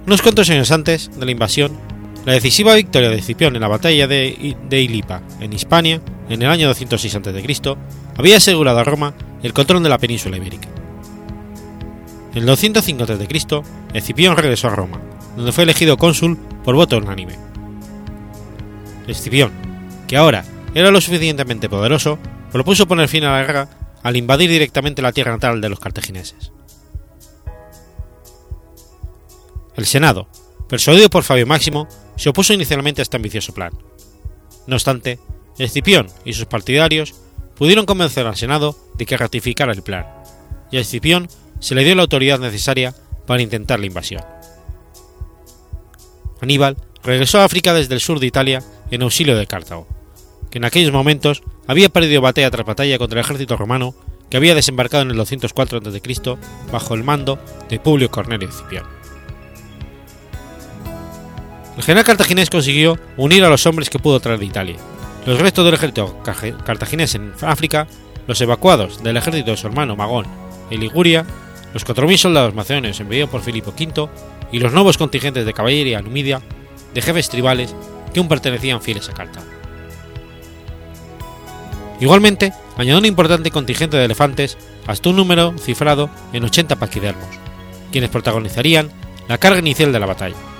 Unos cuantos años antes de la invasión, la decisiva victoria de Escipión en la batalla de, Ilipa, en Hispania, en el año 206 a.C., había asegurado a Roma el control de la península ibérica. En el 205 a.C., Escipión regresó a Roma, donde fue elegido cónsul por voto unánime. Escipión, que ahora era lo suficientemente poderoso, propuso poner fin a la guerra al invadir directamente la tierra natal de los cartagineses. El Senado, persuadido por Fabio Máximo, se opuso inicialmente a este ambicioso plan. No obstante, Escipión y sus partidarios pudieron convencer al Senado de que ratificara el plan, y a Escipión se le dio la autoridad necesaria para intentar la invasión. Aníbal regresó a África desde el sur de Italia en auxilio de Cartago, que en aquellos momentos había perdido batalla tras batalla contra el ejército romano que había desembarcado en el 204 a.C. bajo el mando de Publio Cornelio Escipión. El general cartaginés consiguió unir a los hombres que pudo traer de Italia, los restos del ejército cartaginés en África, los evacuados del ejército de su hermano Magón en Liguria, los 4.000 soldados macedonios enviados por Filipo V y los nuevos contingentes de caballería numidia de jefes tribales que aún pertenecían fieles a Cartago. Igualmente, añadió un importante contingente de elefantes hasta un número cifrado en 80 paquidermos, quienes protagonizarían la carga inicial de la batalla.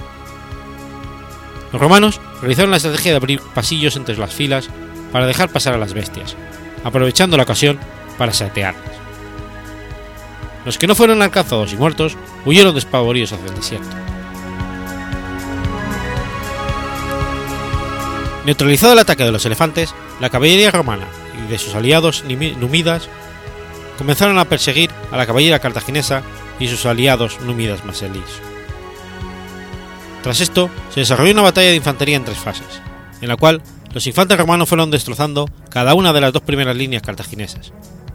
Los romanos realizaron la estrategia de abrir pasillos entre las filas para dejar pasar a las bestias, aprovechando la ocasión para satearlas. Los que no fueron alcanzados y muertos huyeron despavoridos hacia el desierto. Neutralizado el ataque de los elefantes, la caballería romana y de sus aliados numidas comenzaron a perseguir a la caballería cartaginesa y sus aliados númidas maselís. Tras esto, se desarrolló una batalla de infantería en tres fases, en la cual los infantes romanos fueron destrozando cada una de las dos primeras líneas cartaginesas,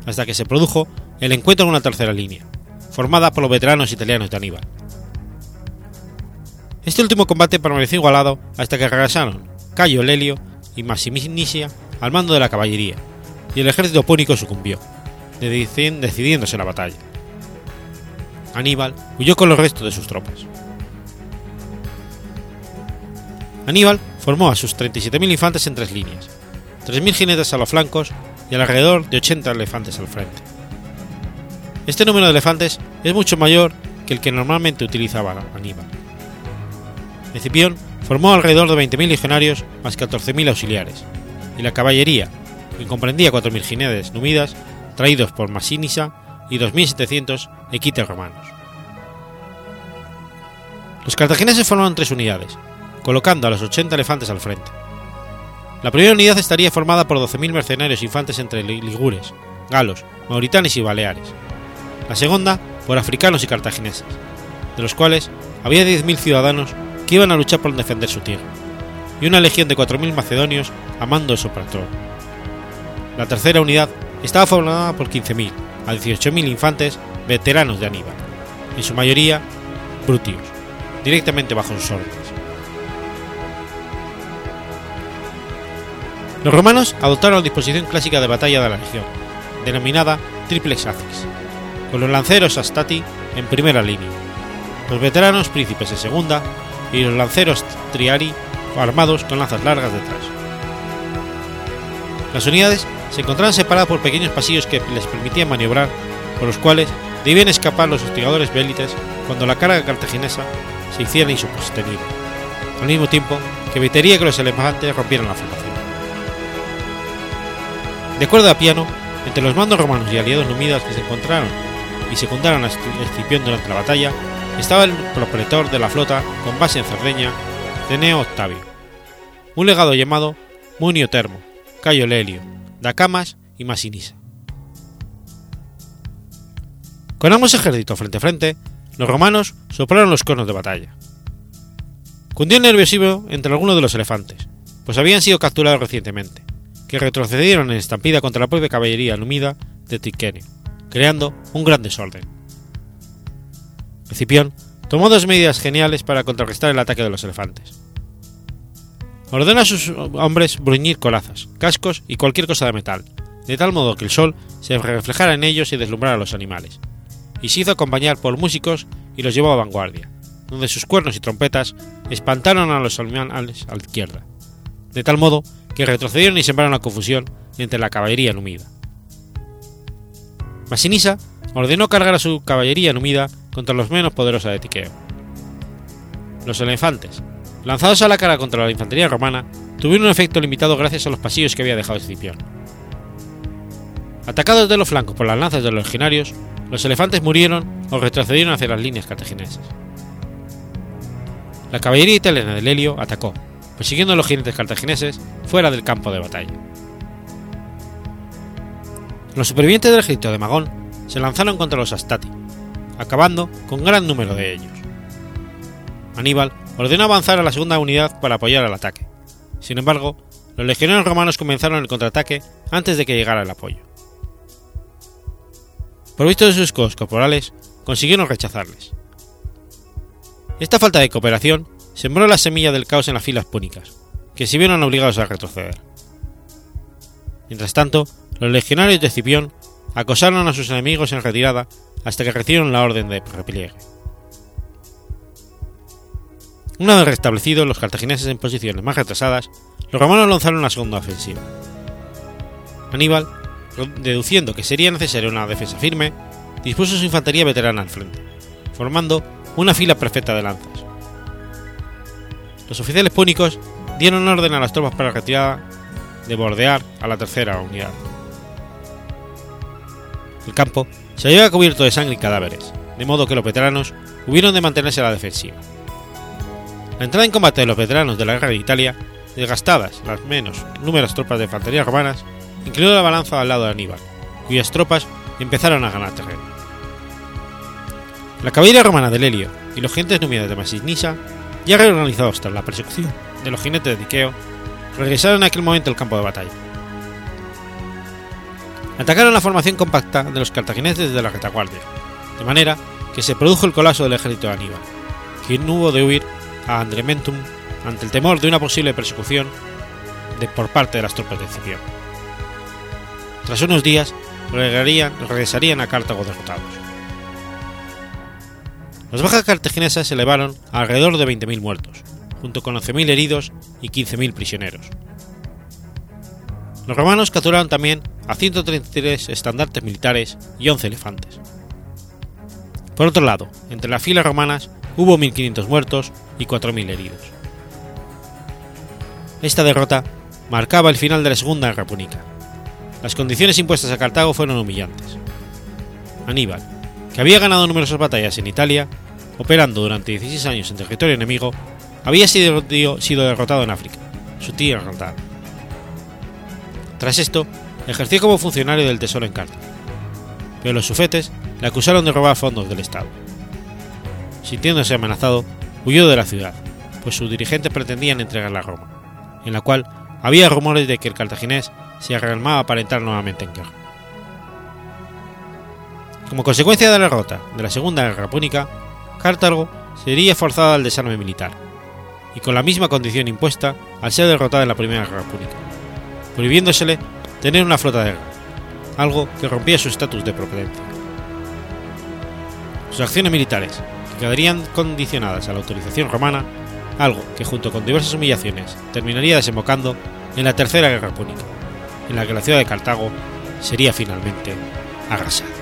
hasta que se produjo el encuentro en una tercera línea, formada por los veteranos italianos de Aníbal. Este último combate permaneció igualado hasta que regresaron Cayo Lelio y Massiminicia al mando de la caballería, y el ejército púnico sucumbió, decidiéndose la batalla. Aníbal huyó con los restos de sus tropas. Aníbal formó a sus 37.000 infantes en tres líneas, 3.000 jinetes a los flancos y alrededor de 80 elefantes al frente. Este número de elefantes es mucho mayor que el que normalmente utilizaba Aníbal. Escipión formó alrededor de 20.000 legionarios más 14.000 auxiliares, y la caballería, que comprendía 4.000 jinetes numidas traídos por Masinisa y 2.700 equites romanos. Los cartagineses formaron tres unidades, colocando a los 80 elefantes al frente. La primera unidad estaría formada por 12.000 mercenarios infantes entre ligures, galos, mauritanes y baleares. La segunda por africanos y cartagineses, de los cuales había 10.000 ciudadanos que iban a luchar por defender su tierra, y una legión de 4.000 macedonios a mando de. La tercera unidad estaba formada por 15.000 a 18.000 infantes veteranos de Aníbal, en su mayoría brutios, directamente bajo sus órdenes. Los romanos adoptaron la disposición clásica de batalla de la legión, denominada triplex axis, con los lanceros astati en primera línea, los veteranos príncipes en segunda y los lanceros triari armados con lanzas largas detrás. Las unidades se encontraban separadas por pequeños pasillos que les permitían maniobrar, por los cuales debían escapar los hostigadores bélites cuando la carga cartaginesa se hiciera insostenible, al mismo tiempo que evitaría que los elefantes rompieran la formación. De acuerdo a Piano, entre los mandos romanos y aliados numidas que se encontraron y secundaron a Escipión durante la batalla, estaba el propretor de la flota con base en Cerdeña, Ceneo Octavio, un legado llamado Munio Termo, Cayo Lelio, Dacamas y Masinisa. Con ambos ejércitos frente a frente, los romanos soplaron los conos de batalla. Cundió el nerviosismo entre algunos de los elefantes, pues habían sido capturados recientemente, que retrocedieron en estampida contra la propia caballería numida de Tiquenio, creando un gran desorden. Escipión tomó dos medidas geniales para contrarrestar el ataque de los elefantes ordena a sus hombres bruñir colazas, cascos y cualquier cosa de metal, de tal modo que el sol se reflejara en ellos y deslumbrara a los animales, y se hizo acompañar por músicos y los llevó a vanguardia, donde sus cuernos y trompetas espantaron a los animales a la izquierda, de tal modo que retrocedieron y sembraron la confusión entre la caballería numida. Masinisa ordenó cargar a su caballería numida contra los menos poderosos de Tiqueo. Los elefantes, lanzados a la cara contra la infantería romana, tuvieron un efecto limitado gracias a los pasillos que había dejado Escipión. Atacados de los flancos por las lanzas de los legionarios, los elefantes murieron o retrocedieron hacia las líneas cartaginesas. La caballería italiana de Lelio atacó, persiguiendo a los jinetes cartagineses fuera del campo de batalla. Los supervivientes del ejército de Magón se lanzaron contra los Astati, acabando con gran número de ellos. Aníbal ordenó avanzar a la segunda unidad para apoyar al ataque. Sin embargo, los legionarios romanos comenzaron el contraataque antes de que llegara el apoyo. Provistos de sus escudos corporales, consiguieron rechazarles. Esta falta de cooperación sembró la semilla del caos en las filas púnicas, que se vieron obligados a retroceder. Mientras tanto, los legionarios de Escipión acosaron a sus enemigos en retirada hasta que recibieron la orden de repliegue. Una vez restablecidos los cartagineses en posiciones más retrasadas, los romanos lanzaron una segunda ofensiva. Aníbal, deduciendo que sería necesaria una defensa firme, dispuso su infantería veterana al frente, formando una fila perfecta de lanzas. Los oficiales púnicos dieron orden a las tropas para retirada de bordear a la tercera unidad. El campo se hallaba cubierto de sangre y cadáveres, de modo que los veteranos hubieron de mantenerse a la defensiva. La entrada en combate de los veteranos de la guerra de Italia, desgastadas las menos numerosas tropas de infantería romanas, inclinó la balanza al lado de Aníbal, cuyas tropas empezaron a ganar terreno. La caballería romana de Lelio y los jinetes númidas de Masinisa, ya reorganizados tras la persecución de los jinetes de Diqueo, regresaron en aquel momento al campo de batalla. Atacaron la formación compacta de los cartagineses desde la retaguardia, de manera que se produjo el colapso del ejército de Aníbal, quien hubo de huir a Andrementum ante el temor de una posible persecución por parte de las tropas de Escipión. Tras unos días, regresarían a Cartago derrotados. Las bajas cartaginesas se elevaron a alrededor de 20.000 muertos, junto con 11.000 heridos y 15.000 prisioneros. Los romanos capturaron también a 133 estandartes militares y 11 elefantes. Por otro lado, entre las filas romanas hubo 1.500 muertos y 4.000 heridos. Esta derrota marcaba el final de la Segunda Guerra Púnica. Las condiciones impuestas a Cartago fueron humillantes. Aníbal, que había ganado numerosas batallas en Italia, operando durante 16 años en territorio enemigo, había sido, derrotado en África, su tierra natal. Tras esto, ejerció como funcionario del Tesoro en Cartago, pero los sufetes le acusaron de robar fondos del Estado. Sintiéndose amenazado, huyó de la ciudad, pues sus dirigentes pretendían entregarla a Roma, en la cual había rumores de que el cartaginés se arreglaba para entrar nuevamente en guerra. Como consecuencia de la derrota de la Segunda Guerra Púnica, Cartago sería forzada al desarme militar, y con la misma condición impuesta al ser derrotada en la Primera Guerra Púnica, prohibiéndosele tener una flota de guerra, algo que rompía su estatus de providencia. Sus acciones militares, que quedarían condicionadas a la autorización romana, algo que junto con diversas humillaciones terminaría desembocando en la Tercera Guerra Púnica, en la que la ciudad de Cartago sería finalmente arrasada.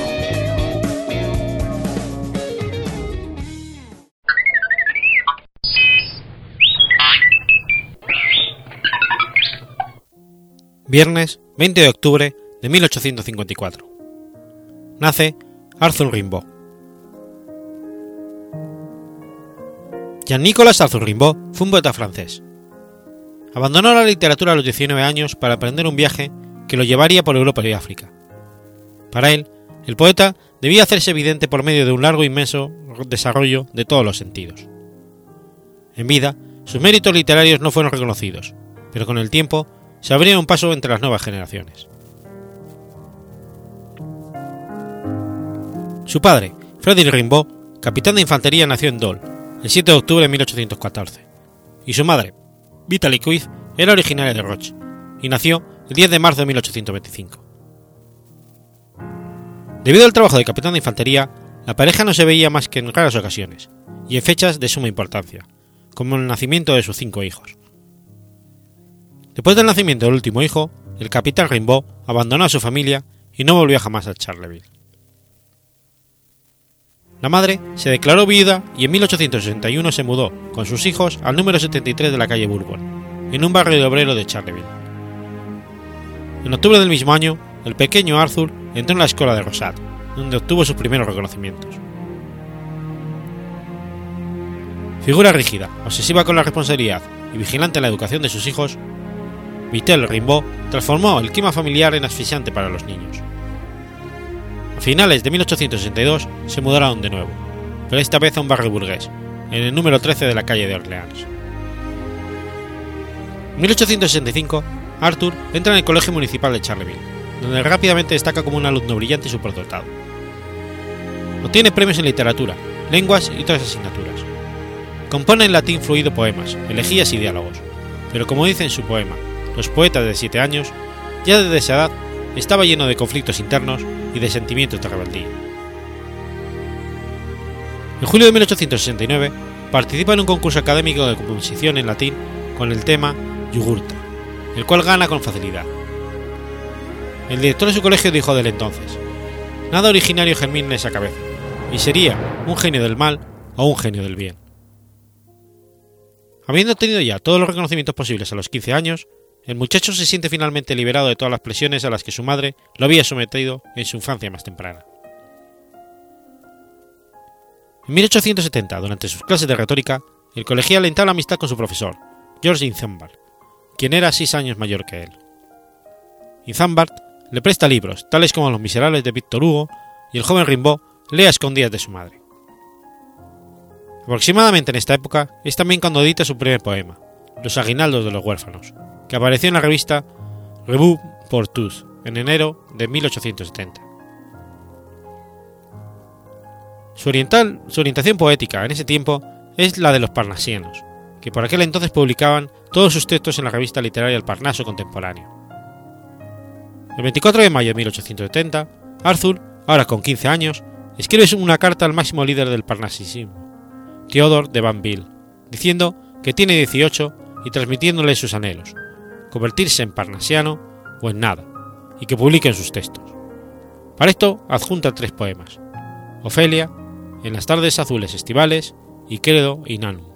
Viernes 20 de octubre de 1854. Nace Arthur Rimbaud. Jean-Nicolas Arthur Rimbaud fue un poeta francés. Abandonó la literatura a los 19 años para emprender un viaje que lo llevaría por Europa y África. Para él, el poeta debía hacerse evidente por medio de un largo e inmenso desarrollo de todos los sentidos. En vida, sus méritos literarios no fueron reconocidos, pero con el tiempo se abría un paso entre las nuevas generaciones. Su padre, Frederick Rimbaud, capitán de infantería, nació en Dole el 7 de octubre de 1814. y su madre, Vitaly Kuiv, era originaria de Roche y nació el 10 de marzo de 1825. Debido al trabajo de capitán de infantería, la pareja no se veía más que en raras ocasiones y en fechas de suma importancia, como el nacimiento de sus cinco hijos. Después del nacimiento del último hijo, el capitán Rimbaud abandonó a su familia y no volvió jamás a Charleville. La madre se declaró viuda y en 1861 se mudó con sus hijos al número 73 de la calle Bourbon, en un barrio de obrero de Charleville. En octubre del mismo año, el pequeño Arthur entró en la escuela de Rosat, donde obtuvo sus primeros reconocimientos. Figura rígida, obsesiva con la responsabilidad y vigilante en la educación de sus hijos, Vitel Rimbaud transformó el clima familiar en asfixiante para los niños. A finales de 1862 se mudaron de nuevo, pero esta vez a un barrio burgués, en el número 13 de la calle de Orleans. En 1865, Arthur entra en el Colegio Municipal de Charleville, donde rápidamente destaca como un alumno brillante y superdotado. Obtiene premios en literatura, lenguas y otras asignaturas. Compone en latín fluido poemas, elegías y diálogos, pero como dice en su poema, Los poetas de siete años, ya desde esa edad estaba lleno de conflictos internos y de sentimientos de rebeldía. En julio de 1869 participa en un concurso académico de composición en latín con el tema Yugurta, el cual gana con facilidad. El director de su colegio dijo del entonces, nada originario germina en esa cabeza, y sería un genio del mal o un genio del bien. Habiendo obtenido ya todos los reconocimientos posibles a los 15 años, el muchacho se siente finalmente liberado de todas las presiones a las que su madre lo había sometido en su infancia más temprana. En 1870, durante sus clases de retórica, el colegial entabla amistad con su profesor, George Inzambard, quien era seis años mayor que él. Inzambard le presta libros, tales como Los Miserables de Victor Hugo, y el joven Rimbaud lee a escondidas de su madre. Aproximadamente en esta época es también cuando edita su primer poema, Los aguinaldos de los huérfanos, que apareció en la revista Revue pour tous en enero de 1870. Su, oriental, su orientación poética en ese tiempo es la de los parnasianos, que por aquel entonces publicaban todos sus textos en la revista literaria El Parnaso Contemporáneo. El 24 de mayo de 1870, Arthur, ahora con 15 años, escribe una carta al máximo líder del parnasismo, Theodore de Banville, diciendo que tiene 18 y transmitiéndole sus anhelos, convertirse en parnasiano o en nada, y que publiquen sus textos. Para esto adjunta tres poemas, Ofelia, En las tardes azules estivales y Credo y Nanum.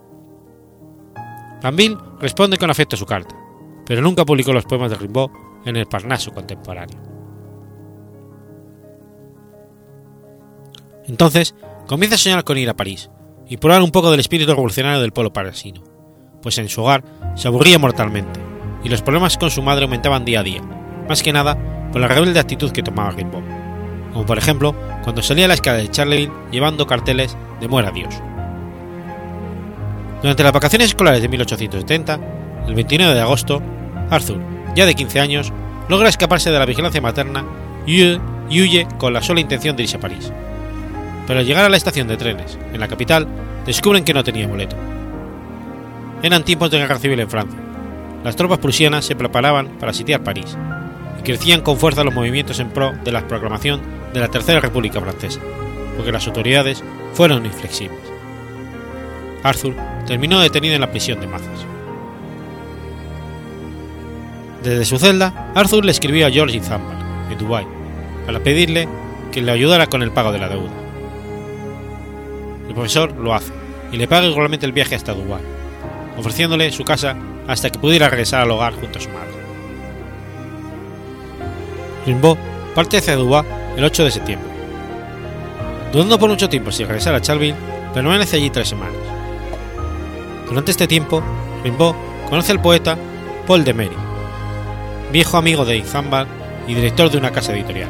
Banville responde con afecto a su carta, pero nunca publicó los poemas de Rimbaud en el Parnaso contemporáneo. Entonces comienza a soñar con ir a París y probar un poco del espíritu revolucionario del pueblo parisino, pues en su hogar se aburría mortalmente y los problemas con su madre aumentaban día a día, más que nada por la rebelde actitud que tomaba Rimbaud, como por ejemplo cuando salía a la escala de Charleville llevando carteles de muera Dios. Durante las vacaciones escolares de 1870, el 29 de agosto, Arthur, ya de 15 años, logra escaparse de la vigilancia materna y huye con la sola intención de irse a París. Pero al llegar a la estación de trenes, en la capital, descubren que no tenía boleto. Eran tiempos de guerra civil en Francia. Las tropas prusianas se preparaban para sitiar París, y crecían con fuerza los movimientos en pro de la proclamación de la Tercera República Francesa, porque las autoridades fueron inflexibles. Arthur terminó detenido en la prisión de Mazas. Desde su celda, Arthur le escribió a George Zambal, en Dubái, para pedirle que le ayudara con el pago de la deuda. El profesor lo hace y le paga igualmente el viaje hasta Dubái, ofreciéndole su casa hasta que pudiera regresar al hogar junto a su madre. Rimbaud parte hacia Dubái el 8 de septiembre. Dudando por mucho tiempo si regresar a Charleville, permanece allí tres semanas. Durante este tiempo, Rimbaud conoce al poeta Paul de Mery, viejo amigo de Izambal y director de una casa editorial.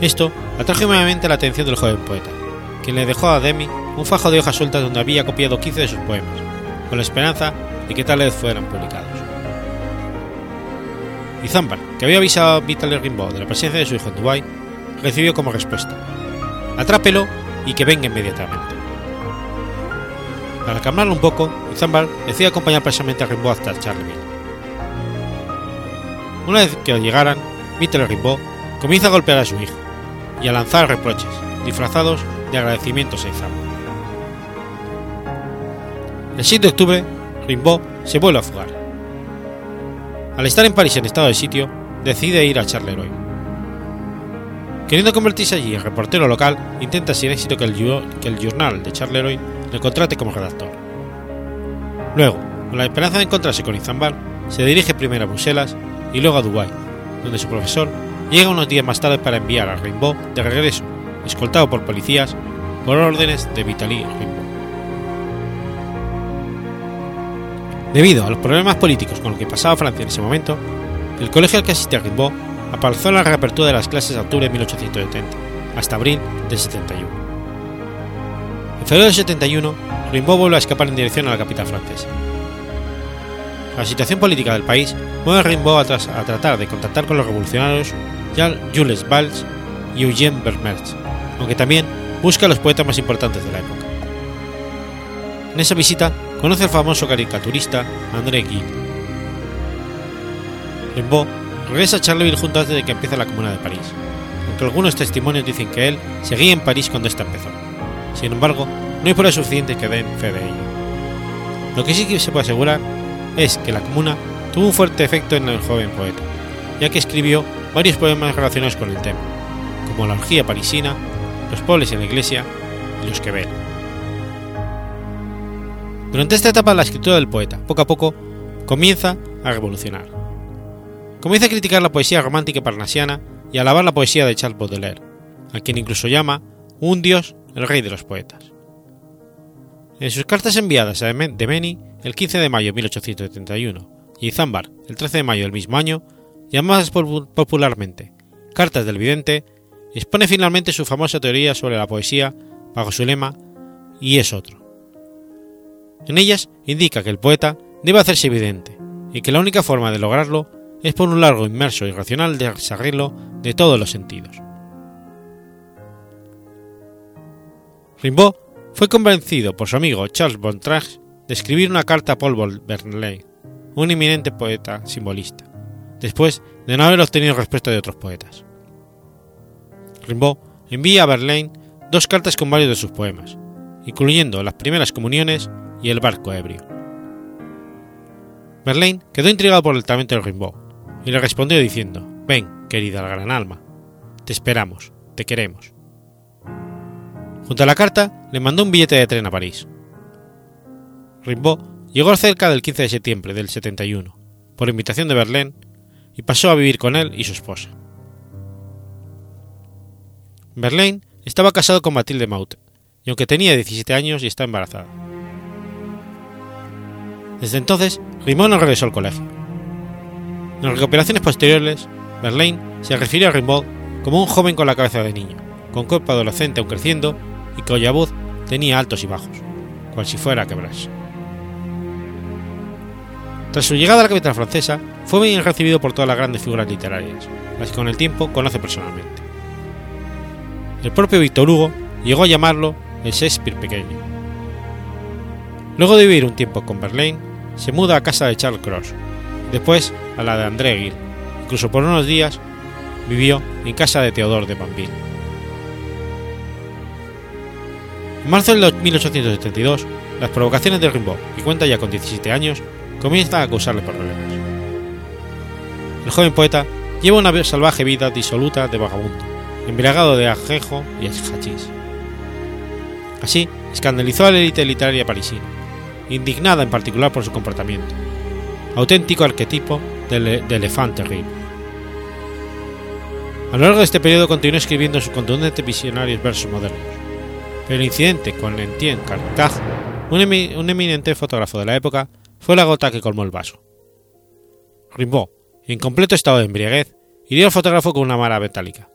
Esto atrajo nuevamente la atención del joven poeta, quien le dejó a Demi un fajo de hojas sueltas donde había copiado 15 de sus poemas, con la esperanza de que tal vez fueran publicados. Izambal, que había avisado a Vitaly Rimbaud de la presencia de su hijo en Dubái, recibió como respuesta: Atrápelo y que venga inmediatamente. Para calmarlo un poco, Izambard decide acompañar precisamente a Rimbaud hasta Charleville. Una vez que llegaran, Mitre Rimbaud comienza a golpear a su hijo y a lanzar reproches, disfrazados de agradecimientos a Izambard. El 7 de octubre, Rimbaud se vuelve a fugar. Al estar en París en estado de sitio, decide ir a Charleroi. Queriendo convertirse allí en reportero local, intenta sin éxito que el, que Journal de Charleroi le contrate como redactor. Luego, con la esperanza de encontrarse con Izambard, se dirige primero a Bruselas y luego a Dubái, donde su profesor llega unos días más tarde para enviar a Rimbaud de regreso, escoltado por policías, por órdenes de Vitaly Rimbaud. Debido a los problemas políticos con los que pasaba Francia en ese momento, el colegio al que asistía Rimbaud apareció la reapertura de las clases de octubre de 1870, hasta abril del 71. En febrero del 71, Rimbaud vuelve a escapar en dirección a la capital francesa. La situación política del país mueve a Rimbaud a, a tratar de contactar con los revolucionarios Jules Valls y Eugène Vermersch, aunque también busca a los poetas más importantes de la época. En esa visita conoce al famoso caricaturista André Gide. Rimbaud regresa a Charleville junto antes de que empiece la Comuna de París, aunque algunos testimonios dicen que él seguía en París cuando ésta empezó. Sin embargo, no hay pruebas suficientes que den fe de ello. Lo que sí que se puede asegurar es que la Comuna tuvo un fuerte efecto en el joven poeta, ya que escribió varios poemas relacionados con el tema, como la orgía parisina, los pobres en la iglesia y los que ven. Durante esta etapa la escritura del poeta, poco a poco, comienza a revolucionar. Comienza a criticar la poesía romántica parnasiana y a alabar la poesía de Charles Baudelaire, a quien incluso llama un dios el rey de los poetas. En sus cartas enviadas a Demeni el 15 de mayo de 1871 y Zambar el 13 de mayo del mismo año, llamadas popularmente Cartas del Vidente, expone finalmente su famosa teoría sobre la poesía bajo su lema y es otro. En ellas indica que el poeta debe hacerse evidente y que la única forma de lograrlo es por un largo, inmerso y racional desarreglo de todos los sentidos. Rimbaud fue convencido por su amigo Charles Bontrages de escribir una carta a Paul Verlaine, un eminente poeta simbolista, después de no haber obtenido respuesta de otros poetas. Rimbaud envía a Verlaine dos cartas con varios de sus poemas, incluyendo las primeras comuniones y el barco ebrio. Verlaine quedó intrigado por el talento de Rimbaud y le respondió diciendo: Ven, querida la gran alma, te esperamos, te queremos. Junto a la carta le mandó un billete de tren a París. Rimbaud llegó cerca del 15 de septiembre del 71, por invitación de Verlaine, y pasó a vivir con él y su esposa. Verlaine estaba casado con Mathilde Maute, y aunque tenía 17 años y está embarazada. Desde entonces, Rimbaud no regresó al colegio. En recuperaciones posteriores, Verlaine se refiere a Rimbaud como un joven con la cabeza de niño, con cuerpo adolescente aún creciendo y cuya voz tenía altos y bajos, cual si fuera a quebrarse. Tras su llegada a la capital francesa, fue bien recibido por todas las grandes figuras literarias, las que con el tiempo conoce personalmente. El propio Victor Hugo llegó a llamarlo el Shakespeare pequeño. Luego de vivir un tiempo con Verlaine, se muda a casa de Charles Cross, después a la de André Gide, incluso por unos días vivió en casa de Theodore de Banville. En marzo de 1872, las provocaciones de Rimbaud, que cuenta ya con 17 años, comienzan a causarle problemas. El joven poeta lleva una salvaje vida disoluta de vagabundo, embriagado de ajejo y hachís. Así, escandalizó a la élite literaria parisina, indignada en particular por su comportamiento, auténtico arquetipo del, del elefante terrible. A lo largo de este periodo continuó escribiendo sus contundentes visionarios versos modernos, pero el incidente con Etienne Carcaj, un, eminente fotógrafo de la época, fue la gota que colmó el vaso. Rimbaud, en completo estado de embriaguez, hirió al fotógrafo con una mara metálica.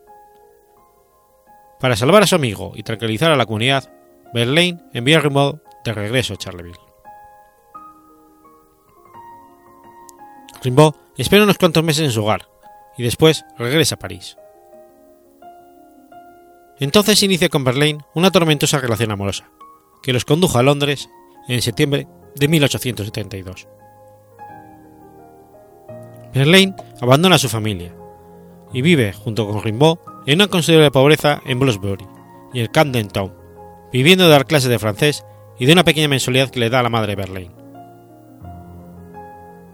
Para salvar a su amigo y tranquilizar a la comunidad, Verlaine envió a Rimbaud de regreso a Charleville. Rimbaud espera unos cuantos meses en su hogar y después regresa a París. Entonces inicia con Verlaine una tormentosa relación amorosa, que los condujo a Londres en septiembre de 1872. Verlaine abandona a su familia y vive junto con Rimbaud en una considerable pobreza en Bloomsbury y el Camden Town, viviendo de dar clases de francés y de una pequeña mensualidad que le da la madre Verlaine.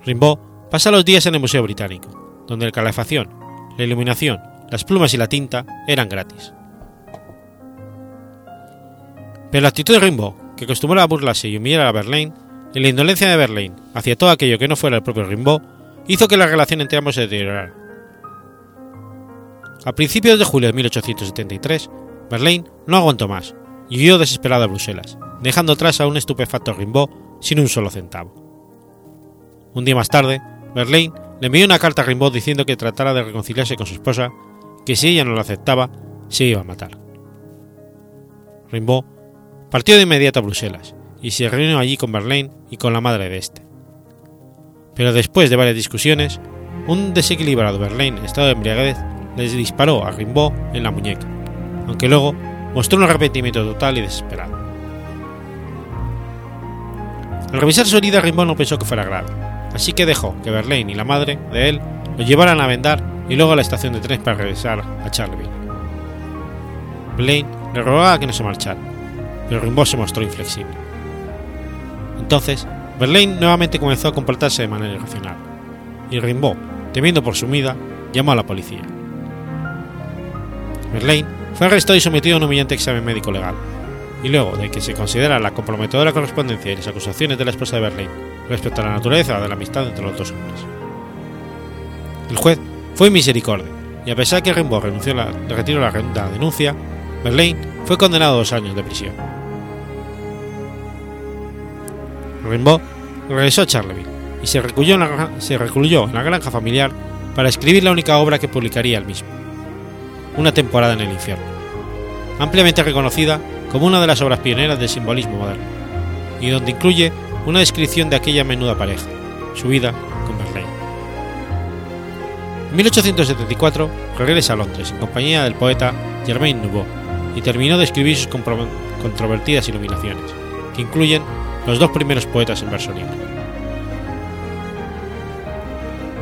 Rimbaud pasa los días en el Museo Británico, donde la calefacción, la iluminación, las plumas y la tinta eran gratis. Pero la actitud de Rimbaud, que acostumbraba a burlarse y humillar a Verlaine, y la indolencia de Verlaine hacia todo aquello que no fuera el propio Rimbaud, hizo que la relación entre ambos se deteriorara. A principios de julio de 1873, Verlaine no aguantó más y huyó desesperado a Bruselas, dejando atrás a un estupefacto Rimbaud sin un solo centavo. Un día más tarde, Verlaine le envió una carta a Rimbaud diciendo que tratara de reconciliarse con su esposa, que si ella no lo aceptaba, se iba a matar. Rimbaud partió de inmediato a Bruselas y se reunió allí con Verlaine y con la madre de este. Pero después de varias discusiones, un desequilibrado Verlaine en estado de embriaguez les disparó a Rimbaud en la muñeca, aunque luego mostró un arrepentimiento total y desesperado. Al revisar su herida, Rimbaud no pensó que fuera grave, así que dejó que Verlaine y la madre de él lo llevaran a vendar y luego a la estación de tren para regresar a Charleville. Verlaine le rogaba que no se marchara, pero Rimbaud se mostró inflexible. Entonces, Verlaine nuevamente comenzó a comportarse de manera irracional, y Rimbaud, temiendo por su vida, llamó a la policía. Verlaine fue arrestado y sometido a un humillante examen médico legal, y luego de que se considera la comprometedora correspondencia y las acusaciones de la esposa de Verlaine respecto a la naturaleza de la amistad entre los dos hombres. El juez fue misericordia, y a pesar que Rimbaud renunció la, retiró la, denuncia, Verlaine fue condenado a dos años de prisión. Rimbaud regresó a Charleville y se recluyó, en la, en la granja familiar para escribir la única obra que publicaría él mismo, Una temporada en el infierno, ampliamente reconocida como una de las obras pioneras del simbolismo moderno, y donde incluye una descripción de aquella menuda pareja, su vida con Verlaine. En 1874 regresa a Londres en compañía del poeta Germain Nouveau y terminó de escribir sus controvertidas iluminaciones, que incluyen los dos primeros poetas en verso libre.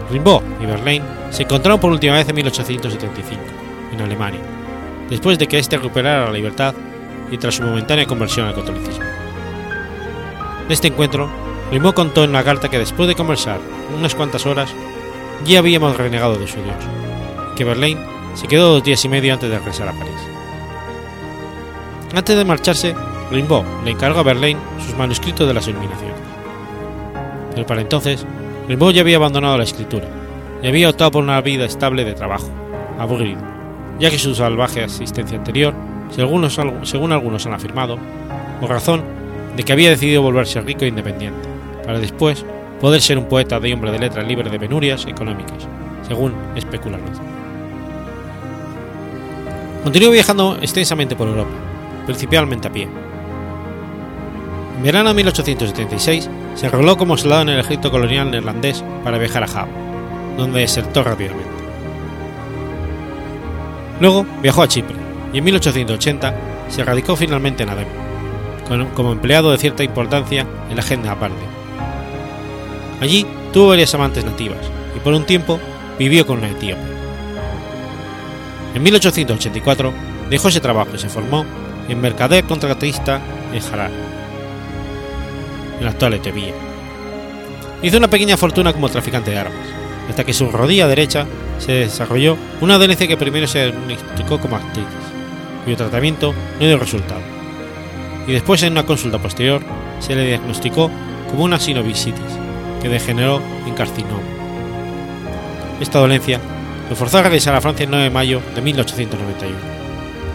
Rimbaud y Verlaine se encontraron por última vez en 1875, en Alemania, después de que éste recuperara la libertad y tras su momentánea conversión al catolicismo. En este encuentro, Rimbaud contó en una carta que después de conversar unas cuantas horas, ya habíamos renegado de su Dios, que Verlaine se quedó dos días y medio antes de regresar a París. Antes de marcharse, Rimbaud le encargó a Verlaine sus manuscritos de las iluminaciones. Pero para entonces, Rimbaud ya había abandonado la escritura y había optado por una vida estable de trabajo, aburrido, ya que su salvaje asistencia anterior, según algunos han afirmado, por razón de que había decidido volverse rico e independiente, para después poder ser un poeta de hombre de letras libre de penurias económicas, según especulan otros. Continuó viajando extensamente por Europa, principalmente a pie. En verano de 1876 se arregló como soldado en el ejército colonial neerlandés para viajar a Java, donde desertó rápidamente. Luego viajó a Chipre y en 1880 se radicó finalmente en Adem, como empleado de cierta importancia en la agenda aparte. Allí tuvo varias amantes nativas y por un tiempo vivió con una etíope. En 1884 dejó ese trabajo y se formó en mercader contratista en Harar, en la actual Etiopía. Hizo una pequeña fortuna como traficante de armas, hasta que su rodilla derecha se desarrolló una dolencia que primero se diagnosticó como artritis, cuyo tratamiento no dio resultado, y después en una consulta posterior se le diagnosticó como una sinovisitis, que degeneró en carcinoma. Esta dolencia lo forzó a regresar a Francia el 9 de mayo de 1891,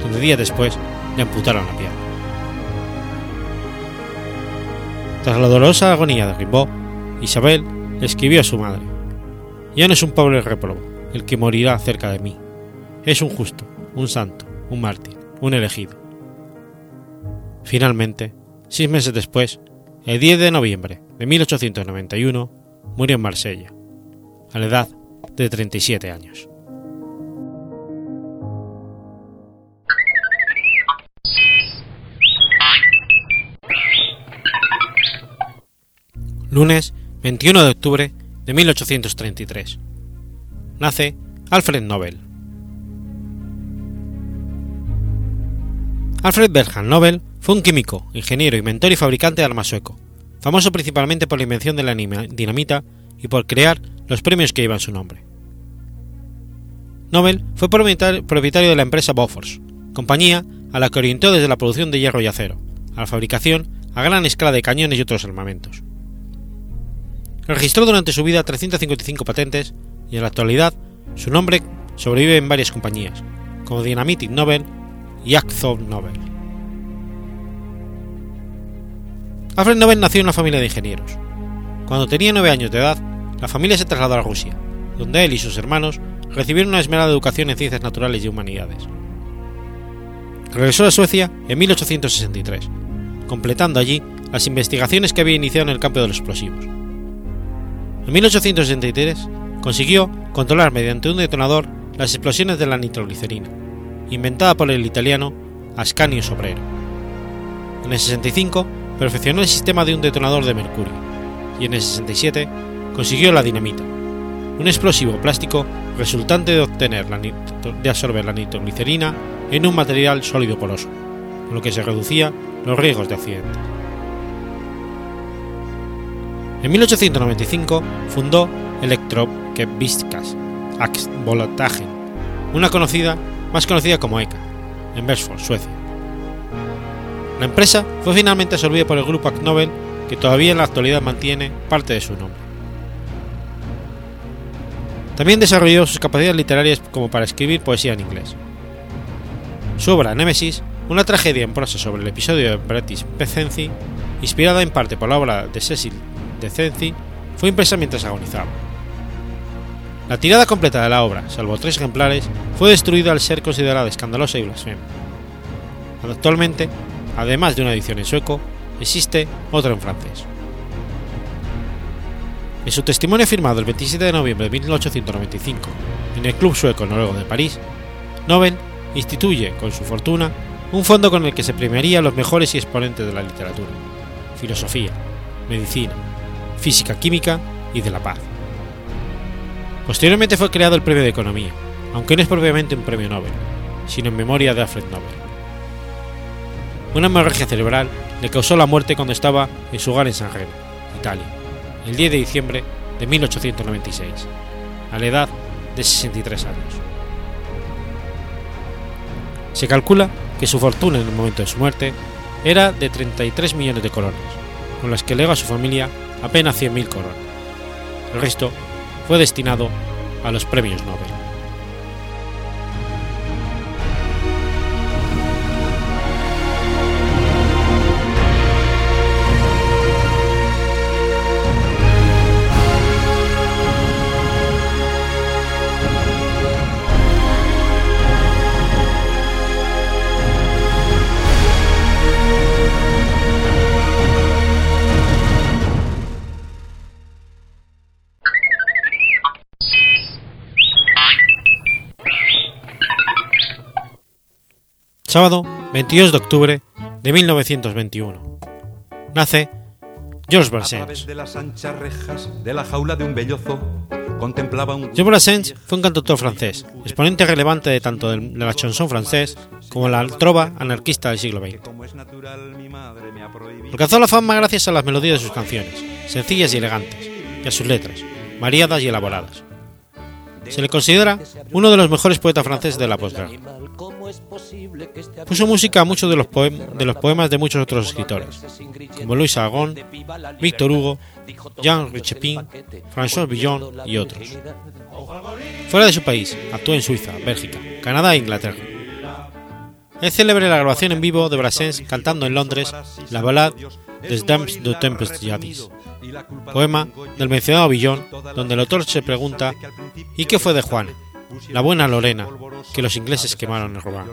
donde días después le amputaron la pierna. Tras la dolorosa agonía de Rimbaud, Isabel escribió a su madre: Ya no es un pobre réprobo el que morirá cerca de mí, es un justo, un santo, un mártir, un elegido. Finalmente, seis meses después, el 10 de noviembre de 1891, murió en Marsella, a la edad de 37 años. Lunes 21 de octubre de 1833. Nace Alfred Nobel. Alfred Bernhard Nobel fue un químico, ingeniero, inventor y fabricante de armas sueco, famoso principalmente por la invención de la dinamita y por crear los premios que llevan su nombre. Nobel fue propietario de la empresa Bofors, compañía a la que orientó desde la producción de hierro y acero, a la fabricación a gran escala de cañones y otros armamentos. Registró durante su vida 355 patentes y en la actualidad su nombre sobrevive en varias compañías, como Dynamitic Nobel y Akzo Nobel. Alfred Nobel nació en una familia de ingenieros. Cuando tenía nueve años de edad, la familia se trasladó a Rusia, donde él y sus hermanos recibieron una esmerada educación en ciencias naturales y humanidades. Regresó a Suecia en 1863, completando allí las investigaciones que había iniciado en el campo de los explosivos. En 1863 consiguió controlar mediante un detonador las explosiones de la nitroglicerina, inventada por el italiano Ascanio Sobrero. En el 65 perfeccionó el sistema de un detonador de mercurio y en el 67 consiguió la dinamita, un explosivo plástico resultante de obtener la de absorber la nitroglicerina en un material sólido poroso, con lo que se reducía los riesgos de accidente. En 1895 fundó Elektrokeviskas Voltagen, una conocida, más conocida como ECA, en Bersford, Suecia. La empresa fue finalmente absorbida por el grupo Nobel, que todavía en la actualidad mantiene parte de su nombre. También desarrolló sus capacidades literarias como para escribir poesía en inglés. Su obra Nemesis, una tragedia en prosa sobre el episodio de British Pecency, inspirada en parte por la obra de Cecil de Cenci, fue impresa mientras agonizaba. La tirada completa de la obra, salvo tres ejemplares, fue destruida al ser considerada escandalosa y blasfema. Actualmente, además de una edición en sueco, existe otra en francés. En su testimonio firmado el 27 de noviembre de 1895 en el Club Sueco Noruego de París, Nobel instituye, con su fortuna, un fondo con el que se premiaría a los mejores y exponentes de la literatura, filosofía, medicina, física química y de la paz. Posteriormente fue creado el Premio de Economía, aunque no es propiamente un premio Nobel, sino en memoria de Alfred Nobel. Una hemorragia cerebral le causó la muerte cuando estaba en su hogar en San Remo, Italia, el 10 de diciembre de 1896, a la edad de 63 años. Se calcula que su fortuna en el momento de su muerte era de 33 millones de colones, con las que legó a su familia apenas 100.000 coronas. El resto fue destinado a los premios Nobel. Sábado 22 de octubre de 1921. Nace Georges Brassens. Georges Brassens fue un cantautor francés, exponente relevante de tanto de la chanson francés como la trova anarquista del siglo XX. Alcanzó la fama gracias a las melodías de sus canciones, sencillas y elegantes, y a sus letras, variadas y elaboradas. Se le considera uno de los mejores poetas franceses de la posguerra. Puso música a muchos de los, de los poemas de muchos otros escritores, como Louis Aragon, Victor Hugo, Jean Richepin, François Villon y otros. Fuera de su país, actuó en Suiza, Bélgica, Canadá e Inglaterra. Es célebre la grabación en vivo de Brassens cantando en Londres la balada des Dames de Tempest Jadis, poema del mencionado Villon, donde el autor se pregunta ¿y qué fue de Juan, la buena Lorena, que los ingleses quemaron en Rouen.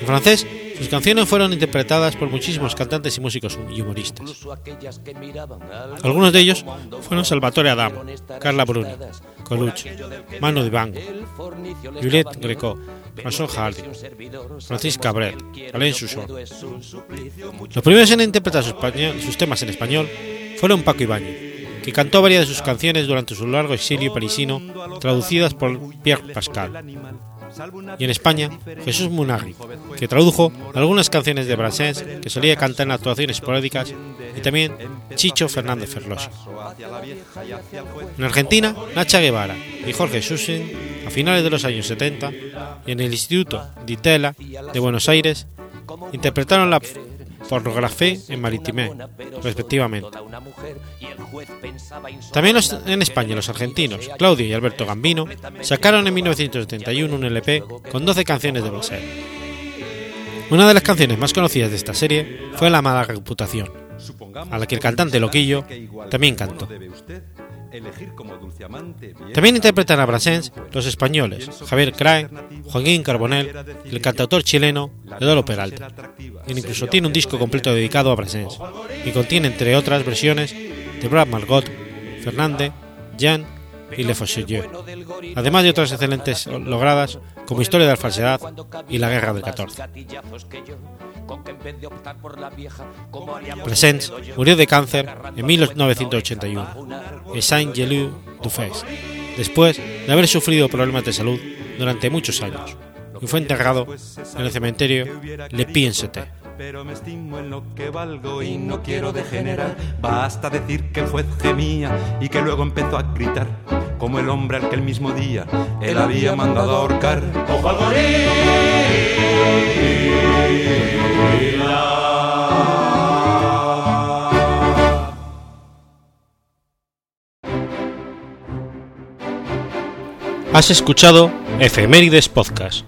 En francés, sus canciones fueron interpretadas por muchísimos cantantes y músicos y humoristas. Algunos de ellos fueron Salvatore Adamo, Carla Bruni, Colucci, Manu Dibango, Juliette Greco, François Hardy, Francis Cabrel, Alain Souchon. Los primeros en interpretar sus, sus temas en español fueron Paco Ibáñez, que cantó varias de sus canciones durante su largo exilio parisino, traducidas por Pierre Pascal y en España Jesús Munagui, que tradujo algunas canciones de Brassens que solía cantar en actuaciones esporádicas, y también Chicho Fernández Ferlosio. En Argentina, Nacha Guevara y Jorge Susin, a finales de los años 70, y en el Instituto Di Tella de Buenos Aires, interpretaron la pornografía en Maritimé, respectivamente. También en España los argentinos Claudio y Alberto Gambino sacaron en 1971 un LP con 12 canciones de Brasil. Una de las canciones más conocidas de esta serie fue La mala reputación, a la que el cantante Loquillo también cantó. También interpretan a Brassens los españoles Javier Crae, Joaquín Carbonell el cantautor chileno Eduardo Peralta. E incluso tiene un disco completo dedicado a Brassens, y contiene entre otras versiones de Brad Margot, Fernández, Jan y Le Faucheux, además de otras excelentes logradas como Historia de la Falsedad y La Guerra del 14. Presence murió de cáncer en 1981 en Saint-Gelu-du-Fes, después de haber sufrido problemas de salud durante muchos años, y fue enterrado en el cementerio Le Pienseté. Pero me estimo en lo que valgo y no quiero degenerar. Basta decir que el juez gemía y que luego empezó a gritar, como el hombre al que el mismo día él había mandado a ahorcar. ¡Ojo al Has escuchado Efemérides Podcast.